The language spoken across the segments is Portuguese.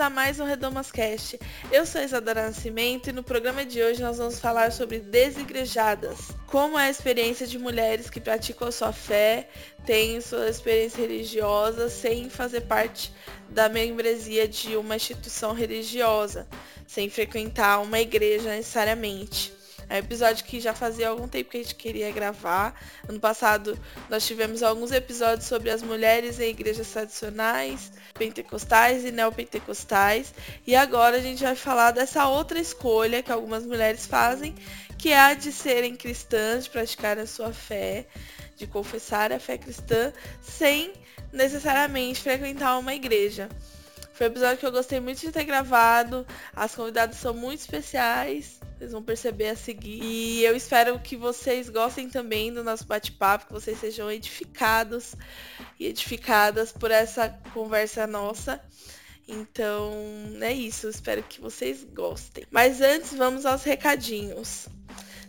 a mais um Redomas Cast. Eu sou Isadora Nascimento e no programa de hoje nós vamos falar sobre desigrejadas. Como é a experiência de mulheres que praticam a sua fé, têm sua experiência religiosa sem fazer parte da membresia de uma instituição religiosa, sem frequentar uma igreja necessariamente. É um episódio que já fazia algum tempo que a gente queria gravar. Ano passado nós tivemos alguns episódios sobre as mulheres em igrejas tradicionais, pentecostais e neopentecostais. E agora a gente vai falar dessa outra escolha que algumas mulheres fazem, que é a de serem cristãs, de praticar a sua fé, de confessar a fé cristã, sem necessariamente frequentar uma igreja. Foi um episódio que eu gostei muito de ter gravado. As convidadas são muito especiais. Vocês vão perceber a seguir. E eu espero que vocês gostem também do nosso bate-papo, que vocês sejam edificados e edificadas por essa conversa nossa. Então, é isso. Espero que vocês gostem. Mas antes, vamos aos recadinhos.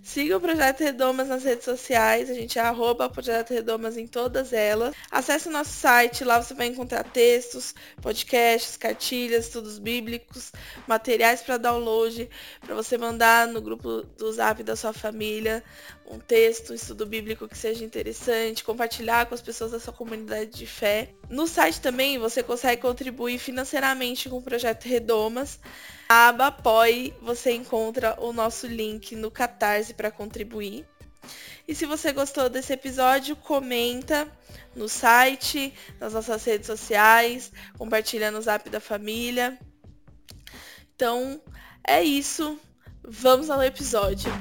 Siga o Projeto Redomas nas redes sociais, a gente é arroba Projeto Redomas em todas elas. Acesse o nosso site, lá você vai encontrar textos, podcasts, cartilhas, estudos bíblicos, materiais para download, para você mandar no grupo do Zap da sua família um texto, um estudo bíblico que seja interessante, compartilhar com as pessoas da sua comunidade de fé. No site também você consegue contribuir financeiramente com o Projeto Redomas. A aba Apoie, você encontra o nosso link no Catarse para contribuir. E se você gostou desse episódio, comenta no site, nas nossas redes sociais, compartilha no Zap da família. Então, é isso. Vamos ao episódio.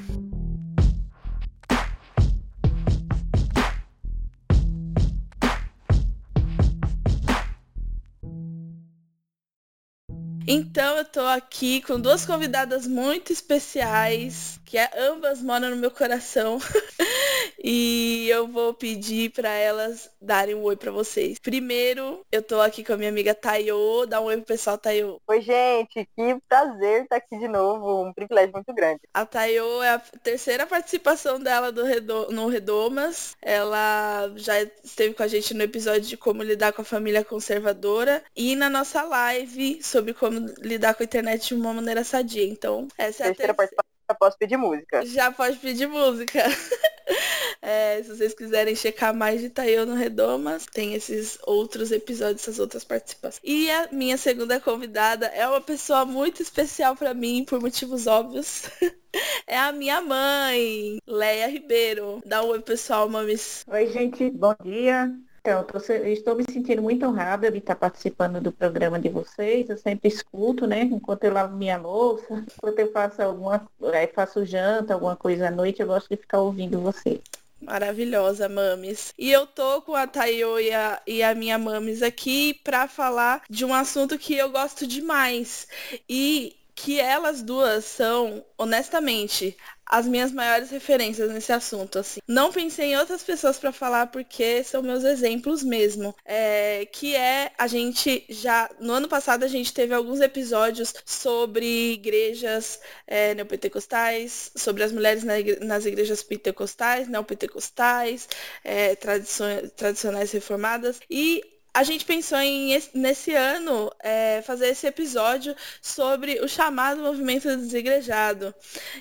Então eu tô aqui com duas convidadas muito especiais, que é, ambas moram no meu coração. e eu vou pedir para elas darem um oi para vocês. Primeiro, eu tô aqui com a minha amiga Tayo. Dá um oi pro pessoal, Tayo. Oi, gente. Que prazer estar aqui de novo. Um privilégio muito grande. A Tayo é a terceira participação dela no Redomas. Ela já esteve com a gente no episódio de como lidar com a família conservadora e na nossa live sobre como lidar com a internet de uma maneira sadia. Então, essa é a terceira participação. Já posso pedir música. Já pode pedir música. É, se vocês quiserem checar mais de Tayo no Redomas, tem esses outros episódios, essas outras participações. E a minha segunda convidada é uma pessoa muito especial para mim, por motivos óbvios. é a minha mãe, Leia Ribeiro. Dá um oi, pessoal, mames. Oi, gente, bom dia. Então, tô, estou me sentindo muito honrada de estar participando do programa de vocês. Eu sempre escuto, né? Enquanto eu lavo minha louça, enquanto eu faço alguma, aí faço janta, alguma coisa à noite, eu gosto de ficar ouvindo vocês. Maravilhosa, Mames. E eu tô com a Tayo e a, e a minha Mames aqui para falar de um assunto que eu gosto demais. E que elas duas são, honestamente, as minhas maiores referências nesse assunto, assim. Não pensei em outras pessoas para falar porque são meus exemplos mesmo. É, que é a gente já no ano passado a gente teve alguns episódios sobre igrejas é, neopentecostais, sobre as mulheres na igre nas igrejas pentecostais, neopentecostais, é, tradicionais reformadas e a gente pensou em, nesse ano, é, fazer esse episódio sobre o chamado movimento desigrejado,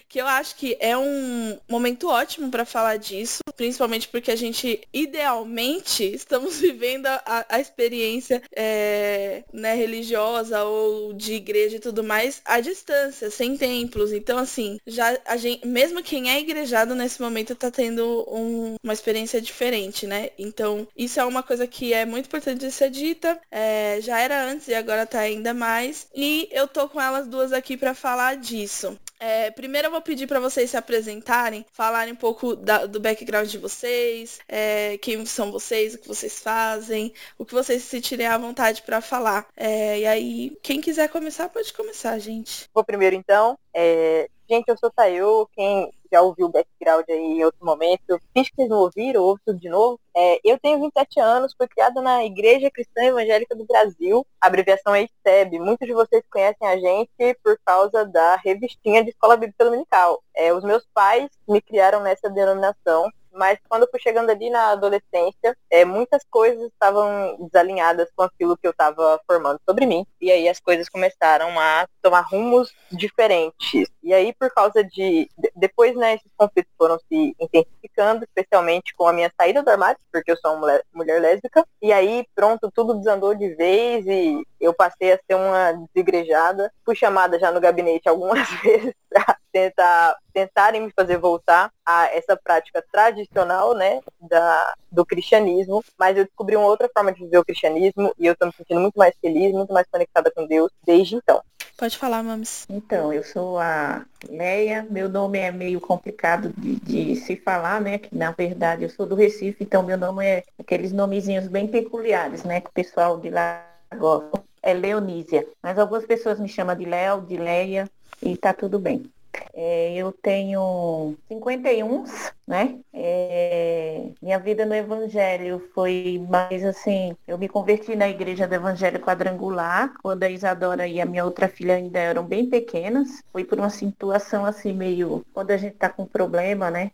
que eu acho que é um momento ótimo para falar disso, principalmente porque a gente, idealmente, estamos vivendo a, a experiência é, né, religiosa ou de igreja e tudo mais à distância, sem templos. Então, assim, já a gente, mesmo quem é igrejado nesse momento está tendo um, uma experiência diferente, né? Então, isso é uma coisa que é muito importante de ser dita. É, já era antes e agora tá ainda mais. E eu tô com elas duas aqui para falar disso. É, primeiro eu vou pedir para vocês se apresentarem, falarem um pouco da, do background de vocês, é, quem são vocês, o que vocês fazem, o que vocês se sentirem à vontade para falar. É, e aí, quem quiser começar, pode começar, gente. Vou primeiro então. É, gente, eu sou Tayo, quem já ouviu o background aí em outro momento. Finge que vocês não ouviram, ouve tudo de novo. É, eu tenho 27 anos, fui criada na Igreja Cristã Evangélica do Brasil, abreviação é ICEB. Muitos de vocês conhecem a gente por causa da revistinha de Escola Bíblica Dominical. É, os meus pais me criaram nessa denominação mas quando eu fui chegando ali na adolescência, é, muitas coisas estavam desalinhadas com aquilo que eu estava formando sobre mim. E aí as coisas começaram a tomar rumos diferentes. E aí, por causa de. Depois, né, esses conflitos foram se intensificando, especialmente com a minha saída do armário, porque eu sou uma mulher, mulher lésbica. E aí, pronto, tudo desandou de vez e eu passei a ser uma desigrejada. Fui chamada já no gabinete algumas vezes para tentar tentarem me fazer voltar a essa prática tradicional, né, da, do cristianismo, mas eu descobri uma outra forma de viver o cristianismo e eu estou me sentindo muito mais feliz, muito mais conectada com Deus desde então. Pode falar, Mames. Então, eu sou a Leia, meu nome é meio complicado de, de, se falar, né? Que na verdade eu sou do Recife, então meu nome é aqueles nomezinhos bem peculiares, né? Que o pessoal de lá gosta. É Leonísia. Mas algumas pessoas me chamam de Léo, de Leia, e tá tudo bem. É, eu tenho 51, né? É, minha vida no Evangelho foi mais assim, eu me converti na igreja do Evangelho Quadrangular, quando a Isadora e a minha outra filha ainda eram bem pequenas. Foi por uma situação assim meio, quando a gente tá com problema, né?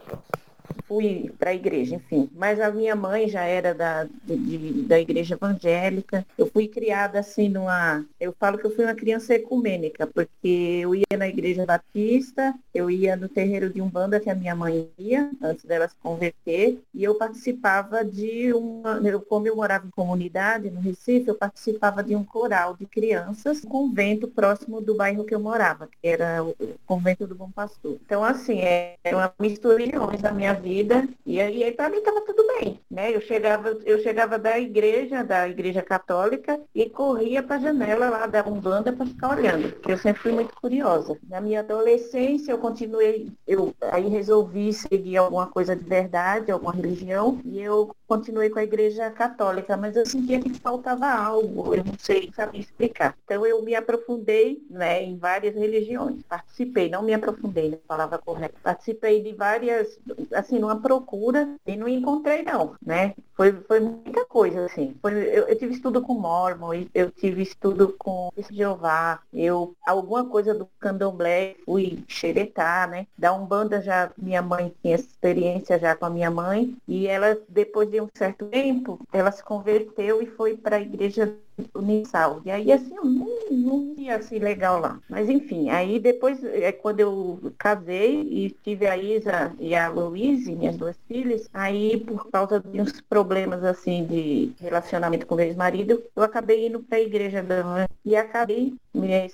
Fui para a igreja, enfim. Mas a minha mãe já era da, de, da igreja evangélica. Eu fui criada assim numa. Eu falo que eu fui uma criança ecumênica, porque eu ia na igreja batista, eu ia no terreiro de Umbanda que a minha mãe ia, antes dela se converter, e eu participava de uma. Eu, como eu morava em comunidade, no Recife, eu participava de um coral de crianças, um convento próximo do bairro que eu morava, que era o convento do Bom Pastor. Então, assim, é uma mistura da minha vida. E aí, para mim estava tudo bem. Né? Eu, chegava, eu chegava da igreja, da igreja católica, e corria para a janela lá da Umbanda para ficar olhando, porque eu sempre fui muito curiosa. Na minha adolescência, eu continuei, eu aí resolvi seguir alguma coisa de verdade, alguma religião, e eu continuei com a igreja católica, mas eu sentia que faltava algo, eu não sei saber explicar. Então eu me aprofundei né, em várias religiões. Participei, não me aprofundei na palavra correta. Participei de várias, assim, numa procura e não encontrei não, né? Foi, foi muita coisa, assim. Foi, eu, eu, tive estudo com Mormon, eu tive estudo com Jeová, eu, alguma coisa do candomblé, fui xeretar, né? Da Umbanda já, minha mãe tinha experiência já com a minha mãe, e ela, depois de um certo tempo, ela se converteu e foi para a igreja Unisal. E aí, assim, eu não, não ia assim legal lá. Mas enfim, aí depois, é quando eu casei e tive a Isa e a Louise, minhas duas filhas, aí por causa de uns problemas assim de relacionamento com o ex-marido, eu acabei indo para a igreja da e acabei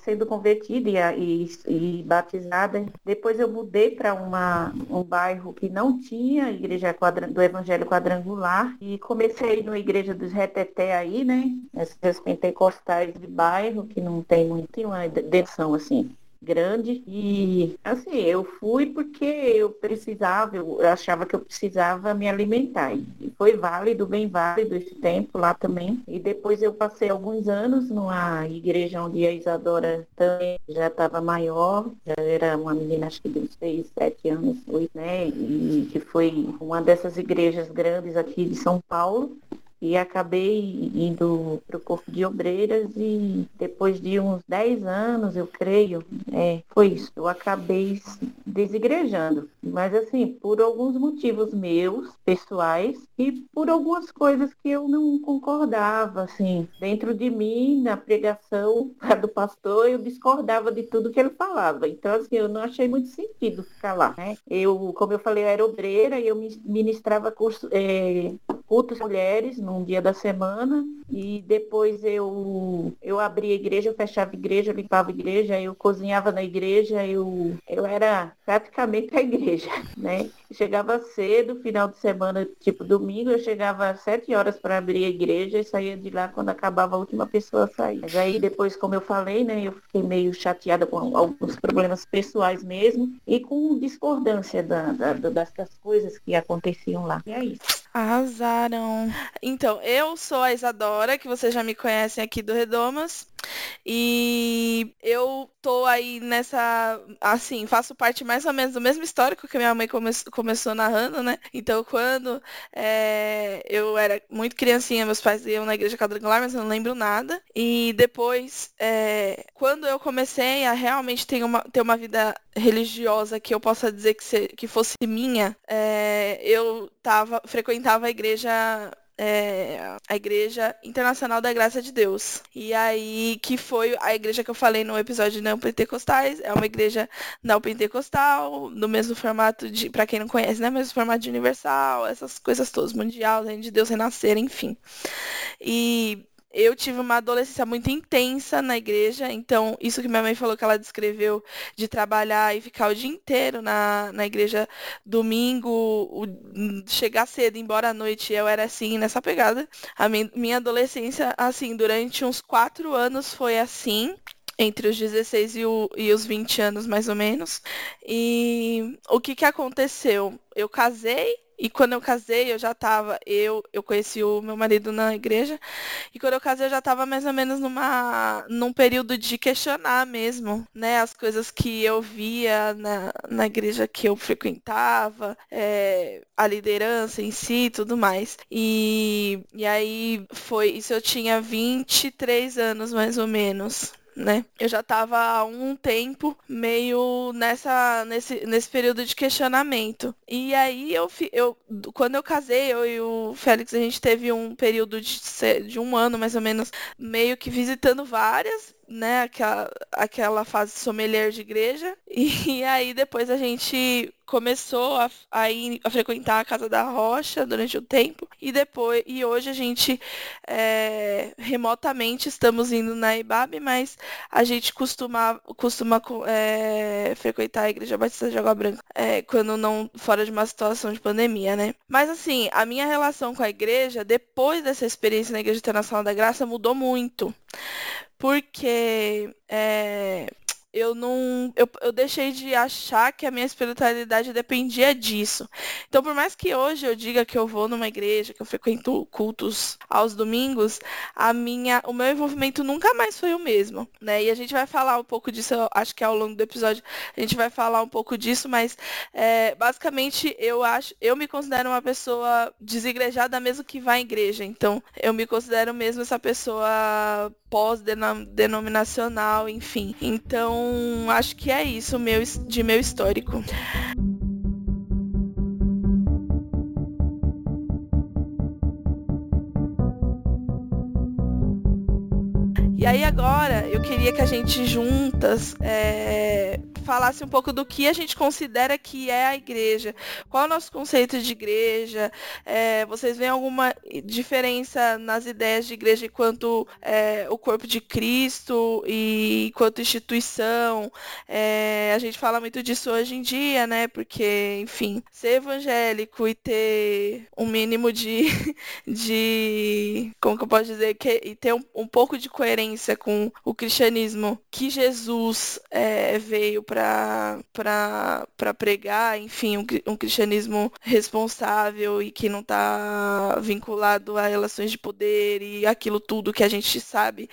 sendo convertida e, e, e, batizada. Depois eu mudei para um bairro que não tinha igreja do Evangelho Quadrangular e comecei na igreja dos Reteté aí, né? Essas pentecostais de bairro que não tem muito, tem uma densão assim grande. E assim eu fui porque eu precisava eu achava que eu precisava me alimentar. E foi válido bem válido esse tempo lá também. E depois eu passei alguns anos numa igreja onde a Isadora também já estava maior já era uma menina acho que de seis sete anos oito né? E que foi uma dessas igrejas grandes aqui de São Paulo e acabei indo para o Corpo de Obreiras e depois de uns 10 anos, eu creio, é, foi isso, eu acabei desigrejando. Mas assim, por alguns motivos meus, pessoais, e por algumas coisas que eu não concordava, assim, dentro de mim, na pregação do pastor, eu discordava de tudo que ele falava. Então, assim, eu não achei muito sentido ficar lá, né? Eu, como eu falei, eu era obreira e eu ministrava curso, é, cultos mulheres num dia da semana e depois eu eu abria a igreja, eu fechava a igreja, eu limpava a igreja, eu cozinhava na igreja, eu, eu era praticamente a igreja, né? Chegava cedo, final de semana, tipo domingo, eu chegava às sete horas para abrir a igreja e saía de lá quando acabava a última pessoa a sair. Mas aí depois, como eu falei, né, eu fiquei meio chateada com alguns problemas pessoais mesmo e com discordância da, da, das, coisas que aconteciam lá. E é isso. Arrasaram. Então, eu sou a Isadora, que vocês já me conhecem aqui do Redomas. E eu tô aí nessa, assim, faço parte mais ou menos do mesmo histórico que minha mãe come começou narrando, né? Então, quando é, eu era muito criancinha, meus pais iam na igreja quadrangular, mas eu não lembro nada. E depois, é, quando eu comecei a realmente ter uma, ter uma vida religiosa que eu possa dizer que, se, que fosse minha, é, eu tava, frequentava a igreja é, a Igreja Internacional da Graça de Deus. E aí, que foi a igreja que eu falei no episódio neopentecostais, é uma igreja neopentecostal, no mesmo formato de, para quem não conhece, né, mesmo formato de universal, essas coisas todas, mundial, de Deus renascer, enfim. E eu tive uma adolescência muito intensa na igreja, então isso que minha mãe falou que ela descreveu de trabalhar e ficar o dia inteiro na, na igreja domingo, o, chegar cedo, embora à noite, eu era assim, nessa pegada. A minha, minha adolescência, assim, durante uns quatro anos foi assim entre os 16 e, o, e, os 20 anos, mais ou menos. E o que, que aconteceu? Eu casei e quando eu casei, eu já tava, eu, eu conheci o meu marido na igreja, e quando eu casei eu já tava mais ou menos numa, num período de questionar mesmo, né, as coisas que eu via na, na igreja que eu frequentava, é, a liderança em si e tudo mais. E, e aí foi, isso eu tinha 23 anos mais ou menos né? Eu já estava há um tempo meio nessa nesse, nesse período de questionamento. E aí eu, eu quando eu casei, eu e o Félix a gente teve um período de, de um ano mais ou menos meio que visitando várias né, aquela, aquela fase sommelier de igreja. E aí depois a gente começou a, a, ir, a frequentar a Casa da Rocha durante o tempo. E depois, e hoje a gente é, remotamente estamos indo na IBAB, mas a gente costuma, costuma é, frequentar a Igreja Batista de Água Branca é, quando não fora de uma situação de pandemia, né? Mas assim, a minha relação com a igreja, depois dessa experiência na Igreja Internacional da Graça, mudou muito porque é, eu não. Eu, eu deixei de achar que a minha espiritualidade dependia disso. Então, por mais que hoje eu diga que eu vou numa igreja, que eu frequento cultos aos domingos, a minha, o meu envolvimento nunca mais foi o mesmo, né? E a gente vai falar um pouco disso, acho que ao longo do episódio a gente vai falar um pouco disso, mas é, basicamente eu acho, eu me considero uma pessoa desigrejada mesmo que vá à igreja. Então, eu me considero mesmo essa pessoa pós-denominacional, enfim. Então, acho que é isso meu, de meu histórico. Aí agora eu queria que a gente juntas é, falasse um pouco do que a gente considera que é a igreja. Qual é o nosso conceito de igreja? É, vocês veem alguma diferença nas ideias de igreja enquanto é, o corpo de Cristo e enquanto instituição? A gente fala muito disso hoje em dia, né? Porque, enfim, ser evangélico e ter um mínimo de. de como que eu posso dizer? Que, e ter um, um pouco de coerência com o cristianismo que Jesus é, veio para pregar, enfim, um, um, cristianismo responsável e que não está vinculado a relações de poder e aquilo tudo que a gente sabe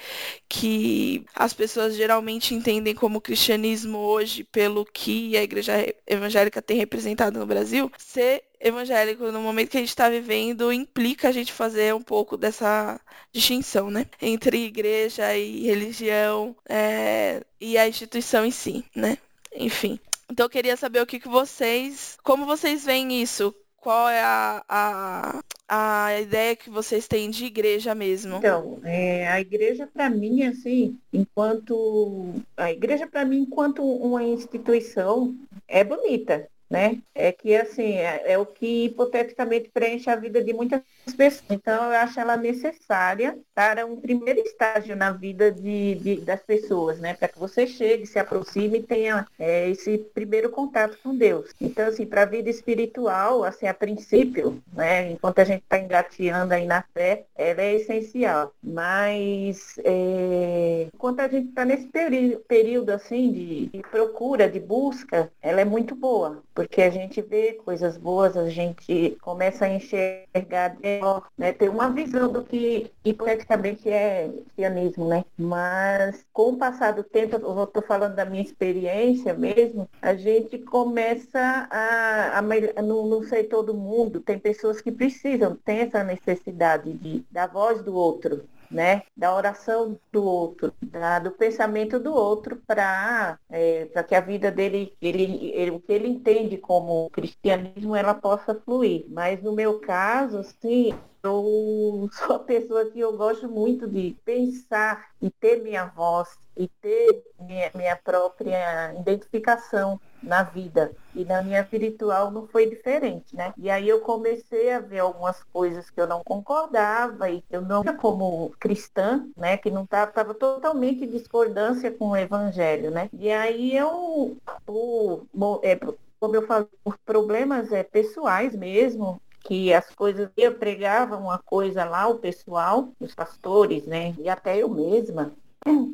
que as pessoas geralmente entendem como cristianismo hoje pelo que a igreja evangélica tem representado no Brasil, ser evangélico no momento que a gente está vivendo implica a gente fazer um pouco dessa distinção, né? Entre igreja e religião é, e a instituição em si, né? Enfim. Então eu queria saber o que, que vocês. Como vocês veem isso? Qual é a, a, a ideia que vocês têm de igreja mesmo? Então, é, a igreja para mim, assim, enquanto. A igreja para mim, enquanto uma instituição, é bonita né? É que assim é, é, o que hipoteticamente preenche a vida de muitas pessoas. Então eu acho ela necessária para um primeiro estágio na vida de, de das pessoas, né? Para que você chegue, se aproxime e tenha é, esse primeiro contato com Deus. Então assim para a vida espiritual, assim a princípio, né? Enquanto a gente está engateando aí na fé, ela é essencial. Mas é, enquanto a gente está nesse período, período assim de, de procura, de busca, ela é muito boa porque a gente vê coisas boas, a gente começa a enxergar melhor, né? Ter uma visão do que hipoteticamente é cristianismo, né? Mas com o passar do tempo, eu estou falando da minha experiência mesmo, a gente começa a, a não, não sei todo mundo, tem pessoas que precisam, tem essa necessidade de, da voz do outro, né, da oração do outro, da, do pensamento do outro para é, que a vida dele, ele, ele, o que ele entende como cristianismo, ela possa fluir. Mas no meu caso, sim, eu sou uma pessoa que eu gosto muito de pensar e ter minha voz e ter minha, minha própria identificação na vida. E na minha espiritual não foi diferente, né? E aí eu comecei a ver algumas coisas que eu não concordava e eu não como cristã, né? Que não estava totalmente em discordância com o evangelho, né? E aí eu, por, é, como eu falei, por problemas é, pessoais mesmo, que as coisas, eu pregava uma coisa lá, o pessoal, os pastores, né? E até eu mesma,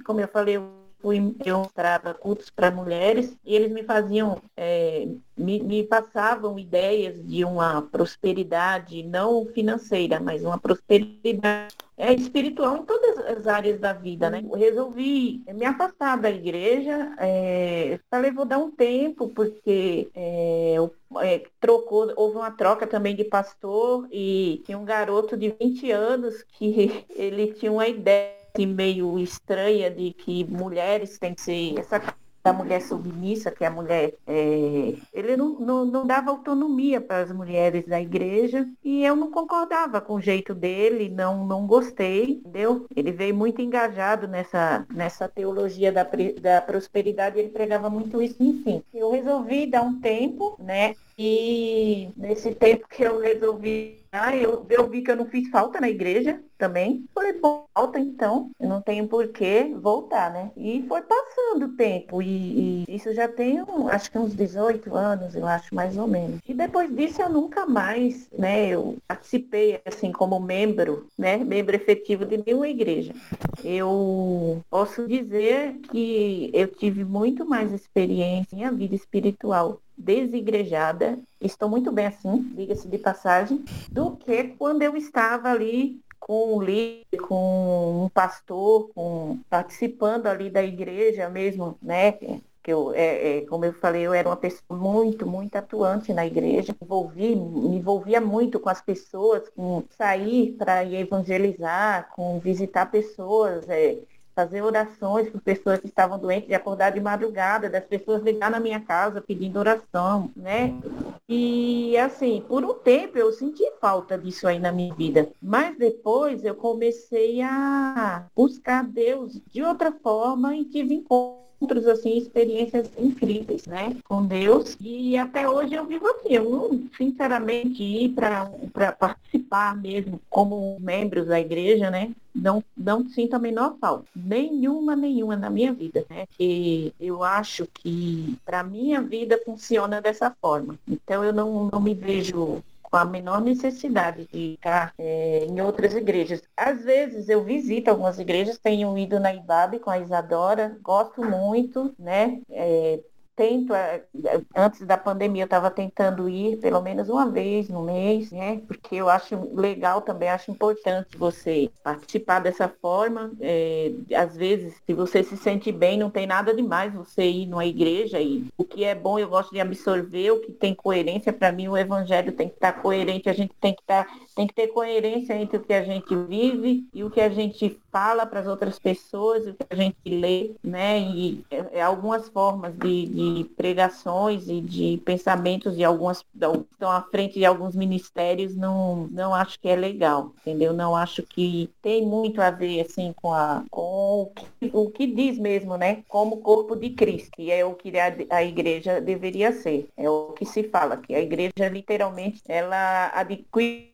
como eu falei, eu fui, eu mostrava cultos para mulheres e eles me faziam, é, me, me, passavam ideias de uma prosperidade não financeira, mas uma prosperidade é, espiritual em todas as áreas da vida, né? Eu resolvi me afastar da igreja, é, falei, vou dar um tempo, porque é, é, trocou, houve uma troca também de pastor e tinha um garoto de 20 anos que ele tinha uma ideia assim, meio estranha de que mulheres têm que ser essa da mulher submissa, que a mulher, é, ele não, não, não, dava autonomia para as mulheres da igreja e eu não concordava com o jeito dele, não, não gostei, entendeu? Ele veio muito engajado nessa, nessa teologia da, da prosperidade, ele pregava muito isso, enfim. Eu resolvi dar um tempo, né? E nesse tempo que eu resolvi ah, eu, eu vi que eu não fiz falta na igreja também. Falei, bom, falta então, eu não tenho por que voltar, né? E foi passando o tempo. E, e, isso já tem, acho que uns 18 anos, eu acho, mais ou menos. E depois disso eu nunca mais, né? Eu participei, assim, como membro, né? Membro efetivo de nenhuma igreja. Eu posso dizer que eu tive muito mais experiência em vida espiritual desigrejada, estou muito bem assim, diga-se de passagem, do que quando eu estava ali com um líder, com um pastor, com, participando ali da igreja mesmo, né? Que eu, é, é, como eu falei, eu era uma pessoa muito, muito atuante na igreja, envolvi, me envolvia muito com as pessoas, com sair para evangelizar, com visitar pessoas, é, fazer orações por pessoas que estavam doentes, de acordar de madrugada, das pessoas ligar na minha casa pedindo oração, né? E assim, por um tempo eu senti falta disso aí na minha vida. Mas depois eu comecei a buscar Deus de outra forma e tive encontros assim, experiências incríveis, né, com Deus. E até hoje eu vivo assim, eu sinceramente, ir para participar mesmo como membros da igreja, né, não, não sinto a menor falta. Nenhuma, nenhuma na minha vida. Né? E eu acho que para minha vida funciona dessa forma. Então eu não, não me vejo com a menor necessidade de ficar é, em outras igrejas. Às vezes eu visito algumas igrejas, tenho ido na Ibabe com a Isadora, gosto muito, né? É, tento, é, antes da pandemia eu estava tentando ir pelo menos uma vez no mês, né? Porque eu acho legal também, acho importante você participar dessa forma. É, às vezes, se você se sente bem, não tem nada demais você ir numa igreja e o que é bom eu gosto de absorver, o que tem coerência, para mim o evangelho tem que estar tá coerente, a gente tem que estar, tá, tem que ter coerência entre o que a gente vive e o que a gente fala para as outras pessoas, o que a gente lê, né? E é, é algumas formas de, de pregações e de pensamentos de algumas estão à frente de alguns ministérios não não acho que é legal entendeu? Não acho que tem muito a ver assim com a com o que, o que diz mesmo né? Como corpo de Cristo que é o que a, a igreja deveria ser. É o que se fala que a igreja literalmente ela adquire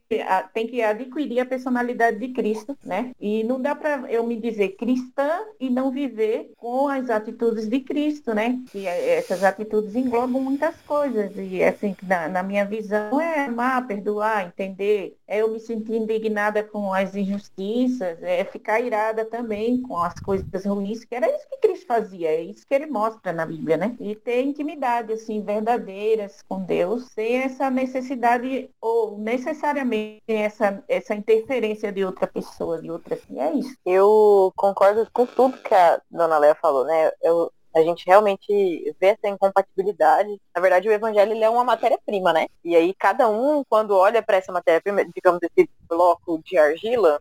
tem que adquirir a personalidade de Cristo, né? E não dá para eu me dizer cristã e não viver com as atitudes de Cristo, né? E essas atitudes englobam muitas coisas. E assim, na, na minha visão, é amar, perdoar, entender. É eu me sentir indignada com as injustiças, é ficar irada também com as coisas ruins, que era isso que Cristo fazia, é isso que ele mostra na Bíblia, né? E ter intimidade, assim, verdadeiras com Deus, sem essa necessidade ou necessariamente essa, essa interferência de outra pessoa, de outra. Assim, é isso. Eu concordo com tudo que a dona Léa falou, né? Eu, a gente realmente vê essa incompatibilidade. Na verdade, o evangelho é uma matéria-prima, né? E aí cada um, quando olha para essa matéria-prima, digamos esse bloco de argila,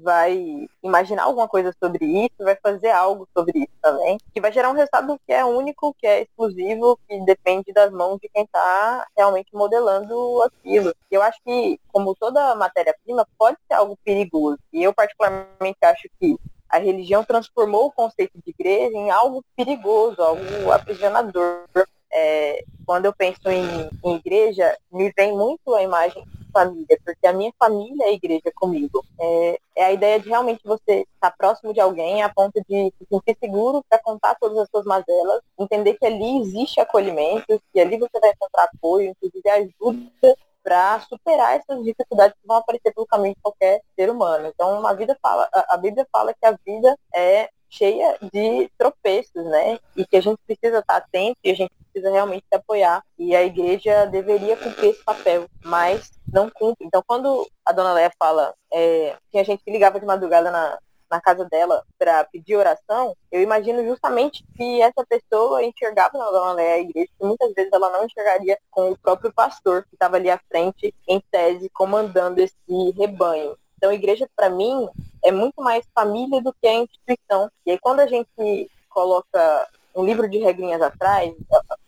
vai imaginar alguma coisa sobre isso, vai fazer algo sobre isso também, que vai gerar um resultado que é único, que é exclusivo, que depende das mãos de quem está realmente modelando aquilo. Eu acho que, como toda matéria-prima, pode ser algo perigoso. E eu particularmente acho que a religião transformou o conceito de igreja em algo perigoso, algo aprisionador. É, quando eu penso em, em, igreja, me vem muito a imagem família, porque a minha família é a igreja comigo. É, é a ideia de realmente você estar próximo de alguém a ponto de se sentir seguro para contar todas as suas mazelas, entender que ali existe acolhimento, que ali você vai encontrar apoio, inclusive ajuda para superar essas dificuldades que vão aparecer pelo caminho de qualquer ser humano. Então, a vida fala, a Bíblia fala que a vida é cheia de tropeços, né? E que a gente precisa estar atento e a gente precisa realmente se apoiar. E a igreja deveria cumprir esse papel, mas não cumpre. Então, quando a dona Léa fala, é, tinha gente que ligava de madrugada na, na casa dela para pedir oração, eu imagino justamente que essa pessoa enxergava na Dona Léa a igreja, que muitas vezes ela não enxergaria com o próprio pastor que estava ali à frente, em tese, comandando esse rebanho. Então, a igreja, para mim, é muito mais família do que a instituição. E aí, quando a gente coloca um livro de regrinhas atrás,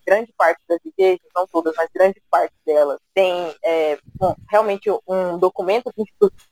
grande parte das igrejas, não todas, mas grande parte delas, tem é, um, realmente um documento que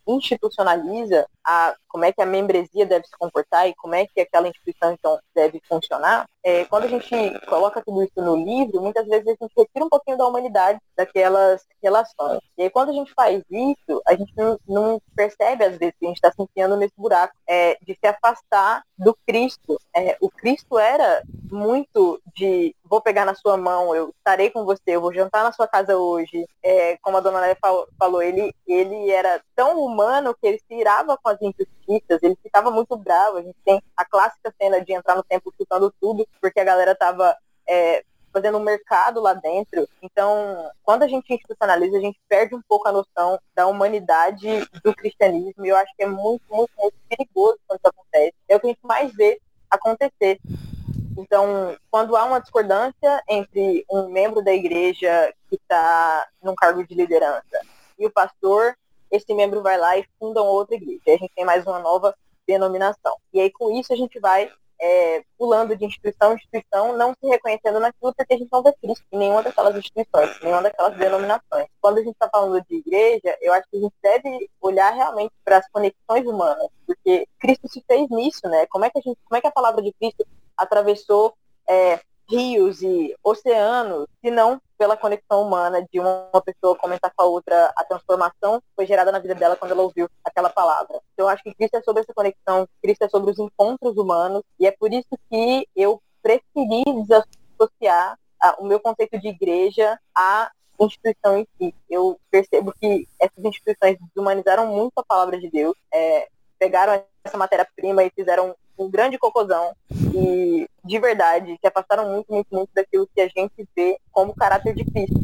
institucionaliza a, como é que a membresia deve se comportar e como é que aquela instituição então deve funcionar. É, quando a gente coloca tudo isso no livro, muitas vezes a gente retira um pouquinho da humanidade daquelas relações. E aí, quando a gente faz isso, a gente não, não percebe às vezes que a gente está se enfiando nesse buraco é, de se afastar do Cristo. É, o Cristo era muito de vou pegar na sua mão, eu estarei com você, eu vou jantar na sua casa hoje. É, como a dona Léa falou, ele, ele era tão humano que ele se irava com as injustiças, ele ficava muito bravo. A gente tem a clássica cena de entrar no templo chutando tudo, porque a galera tava é, fazendo um mercado lá dentro. Então, quando a gente institucionaliza, a gente perde um pouco a noção da humanidade do cristianismo. E eu acho que é muito, muito, muito perigoso quando isso acontece. É o que a gente mais vê acontecer. Então, quando há uma discordância entre um membro da igreja que está num cargo de liderança e o pastor, esse membro vai lá e funda outra igreja. Aí a gente tem mais uma nova denominação. E aí, com isso, a gente vai é, pulando de instituição em instituição, não se reconhecendo naquilo porque a gente não vê Cristo em nenhuma daquelas instituições, em nenhuma daquelas denominações. Quando a gente está falando de igreja, eu acho que a gente deve olhar realmente para as conexões humanas, porque Cristo se fez nisso, né? Como é que a gente, como é que a palavra de Cristo atravessou é, rios e oceanos, se não pela conexão humana de uma pessoa comentar com a outra, a transformação foi gerada na vida dela quando ela ouviu aquela palavra. Então, eu acho que Cristo é sobre essa conexão, Cristo é sobre os encontros humanos, e é por isso que eu preferi desassociar a, o meu conceito de igreja à instituição em si. Eu percebo que essas instituições desumanizaram muito a palavra de Deus, é, pegaram essa matéria-prima e fizeram um grande cocôzão e de verdade se afastaram muito, muito, muito daquilo que a gente vê como caráter de Cristo,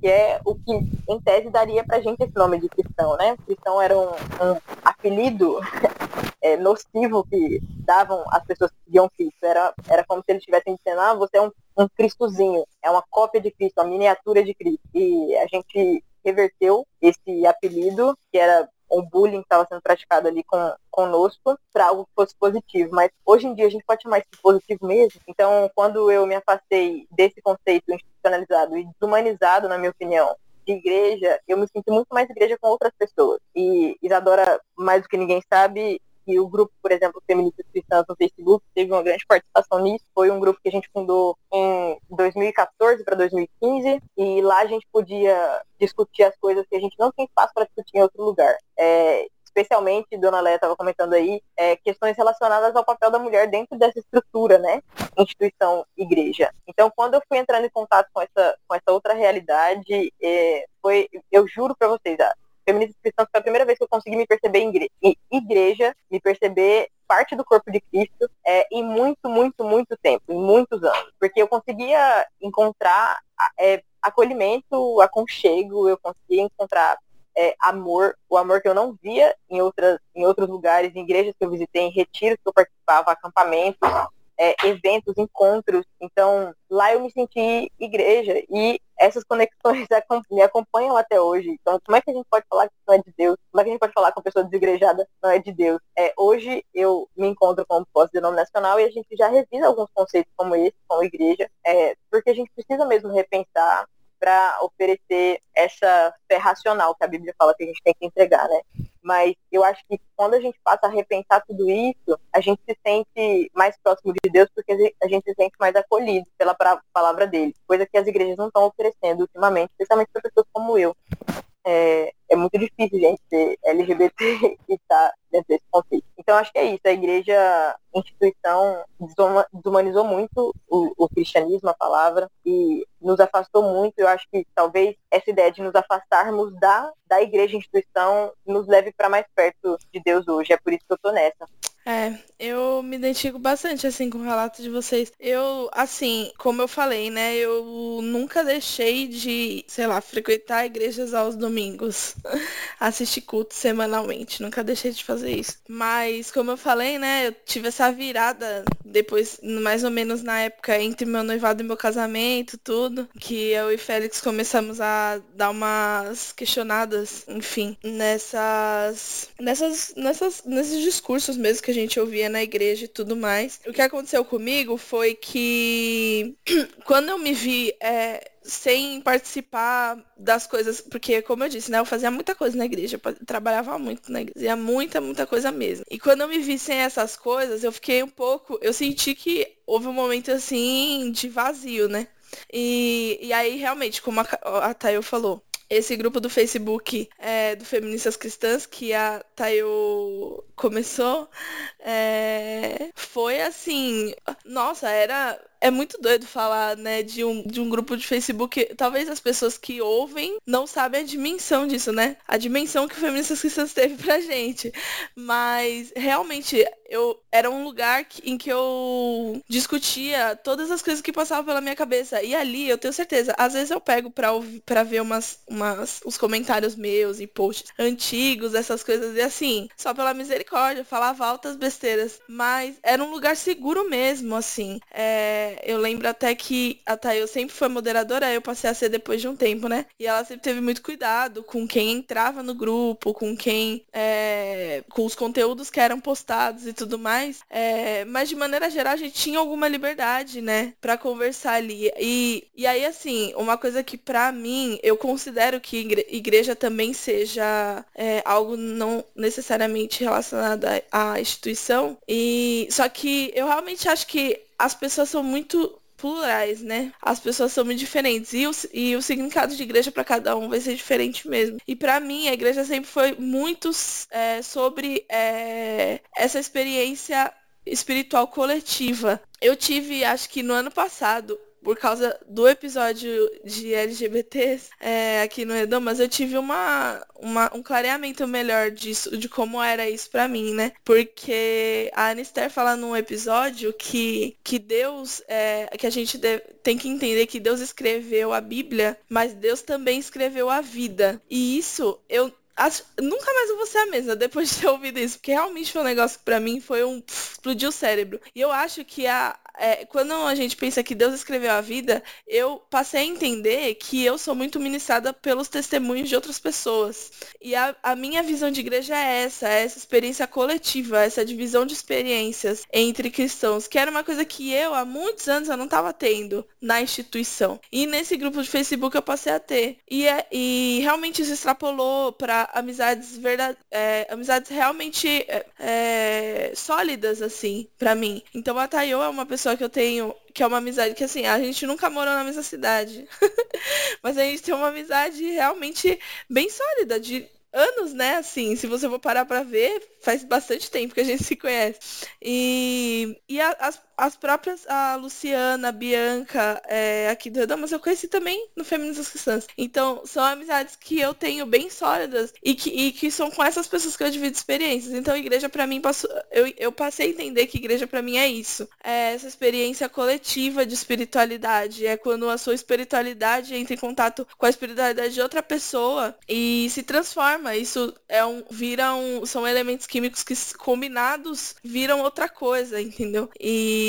que é o que em tese daria pra gente esse nome de cristão, né? Cristão era um, um apelido é, nocivo que davam as pessoas que seguiam Cristo. Era, era como se eles estivessem dizendo, ah, você é um, um Cristozinho, é uma cópia de Cristo, uma miniatura de Cristo. E a gente reverteu esse apelido, que era um bullying que estava sendo praticado ali com, conosco para algo que fosse positivo. Mas hoje em dia a gente pode chamar isso de positivo mesmo. Então, quando eu me afastei desse conceito institucionalizado e desumanizado, na minha opinião, de igreja, eu me sinto muito mais igreja com outras pessoas. E Isadora, mais do que ninguém sabe, que o grupo, por exemplo, Feministas Cristãs no Facebook, teve uma grande participação nisso. Foi um grupo que a gente fundou em 2014 para 2015 e lá a gente podia discutir as coisas que a gente não tem espaço para discutir em outro lugar. É, especialmente, Dona Léa estava comentando aí, é, questões relacionadas ao papel da mulher dentro dessa estrutura, né? Instituição igreja. Então, quando eu fui entrando em contato com essa, com essa outra realidade, é, foi, eu juro para vocês, a Feministas Cristãs foi a primeira vez que eu consegui me perceber em igreja, em igreja me perceber parte do corpo de Cristo é, em muito, muito, muito tempo, em muitos anos. Porque eu conseguia encontrar é, acolhimento, aconchego, eu conseguia encontrar é, amor, o amor que eu não via em, outras, em outros lugares, em igrejas que eu visitei, em retiros que eu participava, acampamentos, é, eventos, encontros. Então, lá eu me senti igreja e essas conexões me acompanham até hoje. Então, como é que a gente pode falar que não é de Deus? Como é que a gente pode falar que uma pessoa desigrejada não é de Deus? É, hoje eu me encontro como pós-denominacional e a gente já revisa alguns conceitos como esse, como igreja, é, porque a gente precisa mesmo repensar para oferecer essa fé racional que a Bíblia fala que a gente tem que entregar, né? Mas eu acho que quando a gente passa a repensar tudo isso, a gente se sente mais próximo de Deus porque a gente se sente mais acolhido pela palavra dele, coisa que as igrejas não estão oferecendo ultimamente, especialmente para pessoas como eu. É, é muito difícil, gente, ser LGBT e estar tá dentro desse conflito. Então, acho que é isso. A igreja, instituição, desumanizou muito o, o, cristianismo, a palavra, e nos afastou muito. Eu acho que talvez essa ideia de nos afastarmos da, da igreja, instituição, nos leve para mais perto de Deus hoje. É por isso que eu estou nessa. É, eu me identifico bastante, assim, com o relato de vocês. Eu, assim, como eu falei, né, eu nunca deixei de, sei lá, frequentar igrejas aos domingos, assistir culto semanalmente, nunca deixei de fazer isso. Mas, como eu falei, né, eu tive essa virada depois, mais ou menos na época entre meu noivado e meu casamento, tudo, que eu e Félix começamos a dar umas questionadas, enfim, nessas, nessas, nessas, nesses discursos mesmo que a gente ouvia na igreja e tudo mais. O que aconteceu comigo foi que quando eu me vi é, sem participar das coisas, porque como eu disse, né, eu fazia muita coisa na igreja, eu trabalhava muito na igreja, fazia muita, muita coisa mesmo. E quando eu me vi sem essas coisas, eu fiquei um pouco, eu senti que houve um momento assim de vazio, né? E, e aí, realmente, como a, a Tayo falou, esse grupo do Facebook é, do Feministas Cristãs, que a Tayo começou, é, foi assim, nossa, era é muito doido falar, né, de um, de um grupo de Facebook. Talvez as pessoas que ouvem não sabem a dimensão disso, né? A dimensão que o Feministas Cristãs teve pra gente. Mas, realmente, eu era um lugar que, em que eu discutia todas as coisas que passavam pela minha cabeça. E ali, eu tenho certeza, às vezes eu pego pra, ouvir, pra ver umas, umas, os comentários meus e posts antigos, essas coisas, e assim, só pela misericórdia, falava altas besteiras. Mas era um lugar seguro mesmo, assim. É eu lembro até que a Tayo sempre foi moderadora, eu passei a ser depois de um tempo, né? E ela sempre teve muito cuidado com quem entrava no grupo, com quem. É, com os conteúdos que eram postados e tudo mais. É, mas de maneira geral a gente tinha alguma liberdade, né? Pra conversar ali. E, e aí, assim, uma coisa que pra mim eu considero que igreja também seja é, algo não necessariamente relacionado à instituição. E só que eu realmente acho que as pessoas são muito plurais, né? As pessoas são muito diferentes e o, e o significado de igreja para cada um vai ser diferente mesmo. E para mim a igreja sempre foi muito é, sobre é, essa experiência espiritual coletiva. Eu tive, acho que no ano passado, por causa do episódio de LGBTs é, aqui no Redom, mas eu tive uma, uma, um clareamento melhor disso, de como era isso para mim, né? Porque a Anister fala num episódio que, que Deus, é, que a gente deve, tem que entender que Deus escreveu a Bíblia, mas Deus também escreveu a vida. E isso eu Acho, nunca mais eu vou ser a mesma depois de ter ouvido isso, porque realmente foi um negócio que pra mim foi um explodiu o cérebro. E eu acho que a, é, quando a gente pensa que Deus escreveu a vida, eu passei a entender que eu sou muito ministrada pelos testemunhos de outras pessoas. E a, a minha visão de igreja é essa, é essa experiência coletiva, essa divisão de experiências entre cristãos, que era uma coisa que eu, há muitos anos, eu não estava tendo na instituição. E nesse grupo de Facebook eu passei a ter. E, é, e realmente isso extrapolou para amizades verdade, é, amizades realmente é, é, sólidas, assim, para mim. Então a Tayo é uma pessoa que eu tenho que é uma amizade que assim, a gente nunca morou na mesma cidade. Mas a gente tem uma amizade realmente bem sólida, de anos, né? Assim, se você for parar pra ver, faz bastante tempo que a gente se conhece. E, e a, as, as próprias, a Luciana, a Bianca, é, aqui do Redomas, eu conheci também no Feministas Cristãs. Então, são amizades que eu tenho bem sólidas e que, e que são com essas pessoas que eu divido experiências. Então, igreja para mim, passou, eu, eu passei a entender que igreja para mim é isso. É essa experiência coletiva de espiritualidade. É quando a sua espiritualidade entra em contato com a espiritualidade de outra pessoa e se transforma. Isso é um, vira um, são elementos químicos que combinados viram outra coisa, entendeu? E,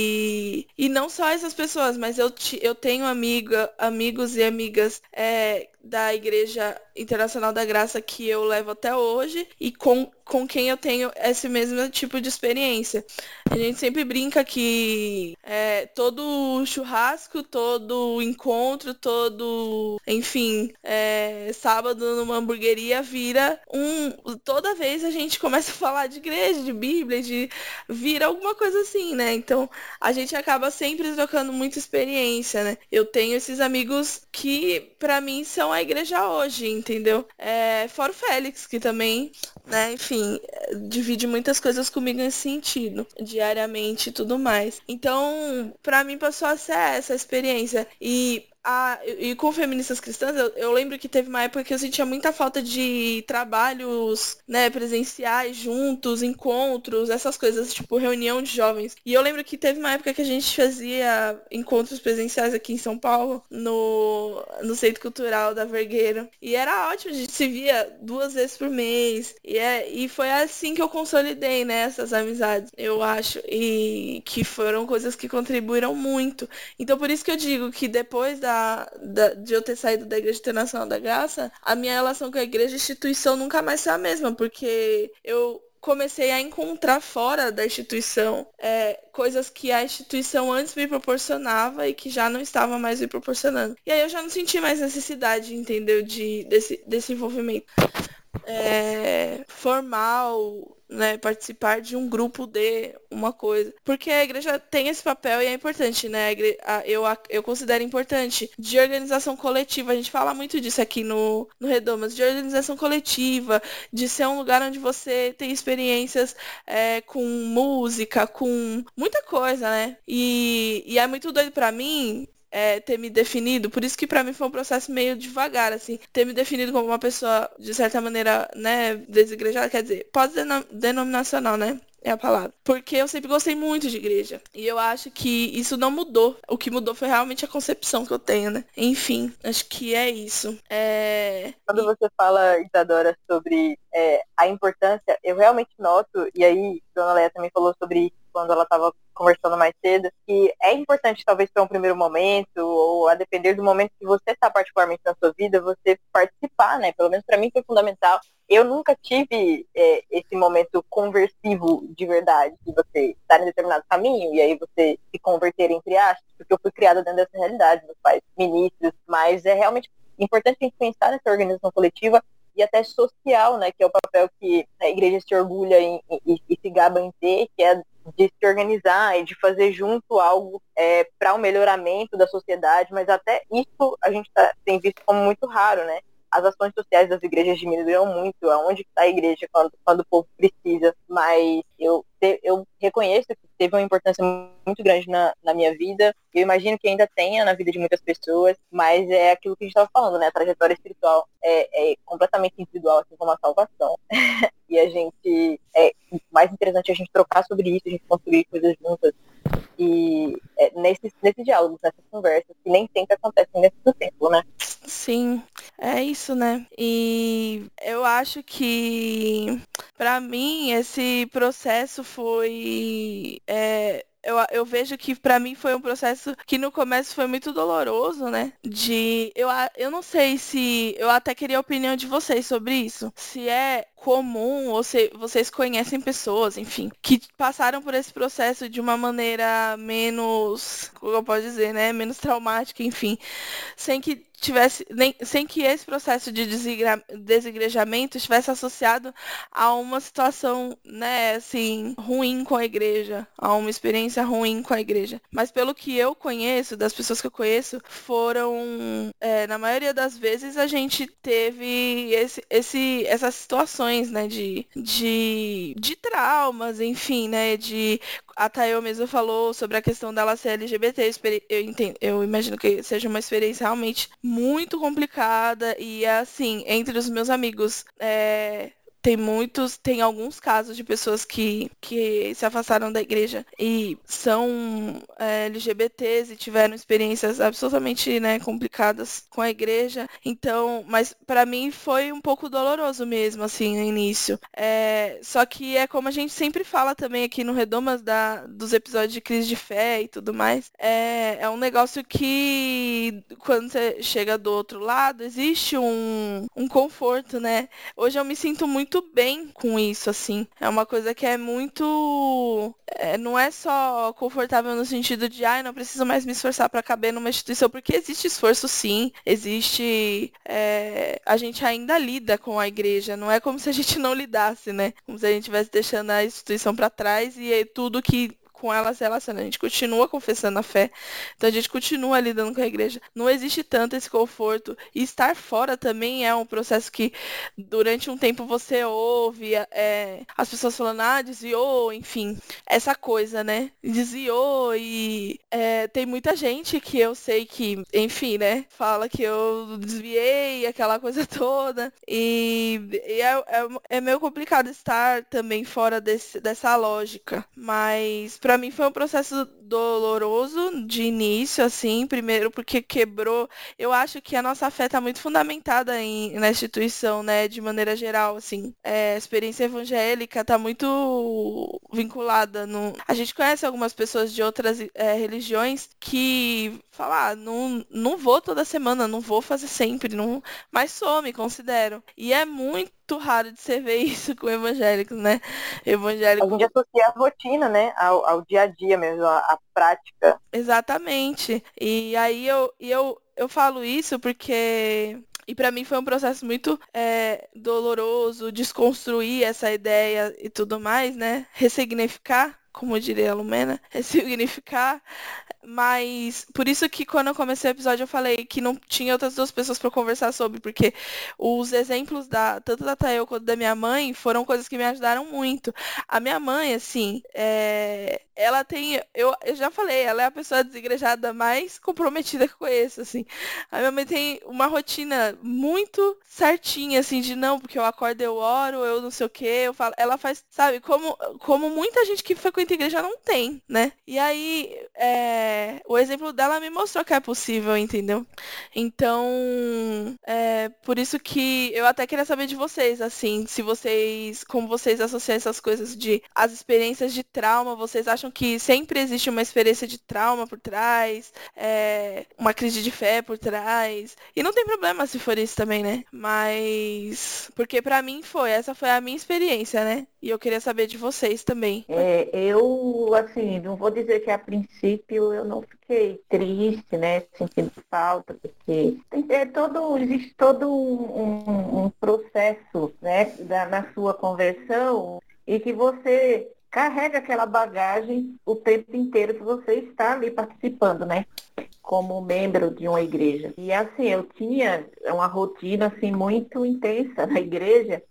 e não só essas pessoas, mas eu, eu tenho amiga, amigos e amigas é, da Igreja Internacional da Graça que eu levo até hoje e com, com quem eu tenho esse mesmo tipo de experiência. A gente sempre brinca que é, todo churrasco, todo encontro, todo, enfim, é, sábado numa hamburgueria vira um. Toda vez a gente começa a falar de igreja, de Bíblia, de vira alguma coisa assim, né? Então a gente acaba sempre trocando muita experiência, né? Eu tenho esses amigos que, para mim, são a igreja hoje, entendeu? É, fora o Félix, que também, né, enfim, divide muitas coisas comigo nesse sentido, diariamente e tudo mais. Então, para mim passou a ser essa experiência. E a, e com feministas cristãs, eu, eu, lembro que teve uma época que eu sentia muita falta de trabalhos, né, presenciais, juntos, encontros, essas coisas, tipo reunião de jovens. E eu lembro que teve uma época que a gente fazia encontros presenciais aqui em São Paulo, no, no Centro Cultural da Vergueiro. E era ótimo, a gente se via duas vezes por mês. E, é, e foi assim que eu consolidei, né, essas amizades, eu acho. E que foram coisas que contribuíram muito. Então por isso que eu digo que depois da da, da, de eu ter saído da Igreja Internacional da Graça, a minha relação com a igreja instituição nunca mais foi a mesma, porque eu comecei a encontrar fora da instituição é, coisas que a instituição antes me proporcionava e que já não estava mais me proporcionando. E aí eu já não senti mais necessidade, entendeu, de, desse, desse envolvimento é, formal, né, participar de um grupo de uma coisa. Porque a igreja tem esse papel e é importante, né? eu, eu considero importante de organização coletiva. A gente fala muito disso aqui no, no Redomas, de organização coletiva, de ser um lugar onde você tem experiências é, com música, com muita coisa, né? E, e é muito doido para mim é, ter me definido, por isso que para mim foi um processo meio devagar, assim, ter me definido como uma pessoa, de certa maneira, né, desigrejada, quer dizer, pós-denominacional, né? é a palavra. Porque eu sempre gostei muito de igreja. E eu acho que isso não mudou. O que mudou foi realmente a concepção que eu tenho, né? Enfim, acho que é isso. É... Quando você fala, Isadora, sobre é, a importância, eu realmente noto, e aí Dona Leia também falou sobre isso quando ela estava conversando mais cedo, que é importante, talvez, para um primeiro momento, ou a depender do momento que você está particularmente na sua vida, você participar, né? Pelo menos para mim foi fundamental. Eu nunca tive é, esse momento conversivo de verdade, de você estar em determinado caminho e aí você se converter entre aspas, porque eu fui criada dentro dessa realidade, meus pais ministros, mas é realmente importante a gente pensar nessa organização coletiva e até social, né, que é o papel que a igreja se orgulha em, e, e se gaba em ter, que é de se organizar e de fazer junto algo é, para o um melhoramento da sociedade, mas até isso a gente tá, tem visto como muito raro, né? as ações sociais das igrejas diminuíram muito, aonde está a igreja quando, quando o povo precisa, mas eu, eu reconheço que teve uma importância muito grande na, na minha vida, eu imagino que ainda tenha na vida de muitas pessoas, mas é aquilo que a gente estava falando, né, a trajetória espiritual é, é completamente individual, assim como a salvação, e a gente, é mais interessante a gente trocar sobre isso, a gente construir coisas juntas, e é, nesses, nesses diálogos, nessas conversas, que nem sempre acontecem do tempo, né? Sim, é isso, né? E eu acho que para mim esse processo foi é, eu, eu vejo que para mim foi um processo que no começo foi muito doloroso, né? De eu, eu não sei se eu até queria a opinião de vocês sobre isso. Se é comum, ou se, vocês conhecem pessoas, enfim, que passaram por esse processo de uma maneira menos, como eu posso dizer, né, menos traumática, enfim, sem que tivesse nem, sem que esse processo de desigrejamento estivesse associado a uma situação, né, assim, ruim com a igreja, a uma experiência ruim com a igreja. Mas pelo que eu conheço, das pessoas que eu conheço, foram, é, na maioria das vezes, a gente teve esse, esse, essas situações, né, de, de, de traumas, enfim, né, de a Tayo mesmo falou sobre a questão dela ser LGBT. Eu, entendo, eu imagino que seja uma experiência realmente muito complicada. E assim, entre os meus amigos, é, tem muitos, tem alguns casos de pessoas que, que se afastaram da igreja e são é, LGBTs e tiveram experiências absolutamente né, complicadas com a igreja. Então, mas para mim foi um pouco doloroso mesmo, assim, no início. É, só que é como a gente sempre fala também aqui no Redomas da, dos episódios de crise de fé e tudo mais. É, é um negócio que quando você chega do outro lado, existe um, um conforto, né? Hoje eu me sinto muito muito bem com isso, assim. É uma coisa que é muito. É, não é só confortável no sentido de, ai, ah, não preciso mais me esforçar para caber numa instituição, porque existe esforço sim, existe. É... a gente ainda lida com a igreja, não é como se a gente não lidasse, né? Como se a gente estivesse deixando a instituição para trás e tudo que com ela se relaciona. A gente continua confessando a fé, então a gente continua lidando com a igreja. Não existe tanto esse conforto. E estar fora também é um processo que durante um tempo você ouve é, as pessoas falando, ah, desviou, enfim, essa coisa, né? Desviou e é, tem muita gente que eu sei que, enfim, né, fala que eu desviei, aquela coisa toda. E, e é, é, é meio complicado estar também fora desse, dessa lógica. Mas para mim foi um processo doloroso de início, assim, primeiro porque quebrou. Eu acho que a nossa fé está muito fundamentada em, na instituição, né, de maneira geral, assim. É, a experiência evangélica está muito vinculada no. A gente conhece algumas pessoas de outras é, religiões que falam, ah, não, não vou toda semana, não vou fazer sempre, não, mas sou, me considero. E é muito muito raro de você ver isso com evangélicos, né? Evangélico. A gente associa a rotina, né? Ao, ao dia a dia mesmo, a, a, prática. Exatamente. E aí eu, eu, eu falo isso porque e para mim foi um processo muito é, doloroso desconstruir essa ideia e tudo mais, né? Ressignificar como diria a Lumena, ressignificar. Mas por isso que quando eu comecei o episódio eu falei que não tinha outras duas pessoas para conversar sobre, porque os exemplos da tanto da Tael quanto da minha mãe foram coisas que me ajudaram muito. A minha mãe, assim, é... ela tem, eu, eu já falei, ela é a pessoa desigrejada mais comprometida que eu conheço, assim. A minha mãe tem uma rotina muito certinha, assim, de não, porque eu acordo, eu oro, eu não sei o que, eu falo, ela faz, sabe, como, como muita gente que frequenta muita igreja não tem, né? E aí, é, o exemplo dela me mostrou que é possível, entendeu? Então, é por isso que eu até queria saber de vocês, assim, se vocês, como vocês associam essas coisas de as experiências de trauma, vocês acham que sempre existe uma experiência de trauma por trás, é, uma crise de fé por trás? E não tem problema se for isso também, né? Mas, porque para mim foi, essa foi a minha experiência, né? E eu queria saber de vocês também. É, eu, assim, não vou dizer que a princípio eu não fiquei triste, né? Sentindo falta, porque é todo, existe todo um, um, um processo, né, da, na sua conversão e que você carrega aquela bagagem o tempo inteiro que você está ali participando, né? como membro de uma igreja. E assim, eu tinha uma rotina assim muito intensa na igreja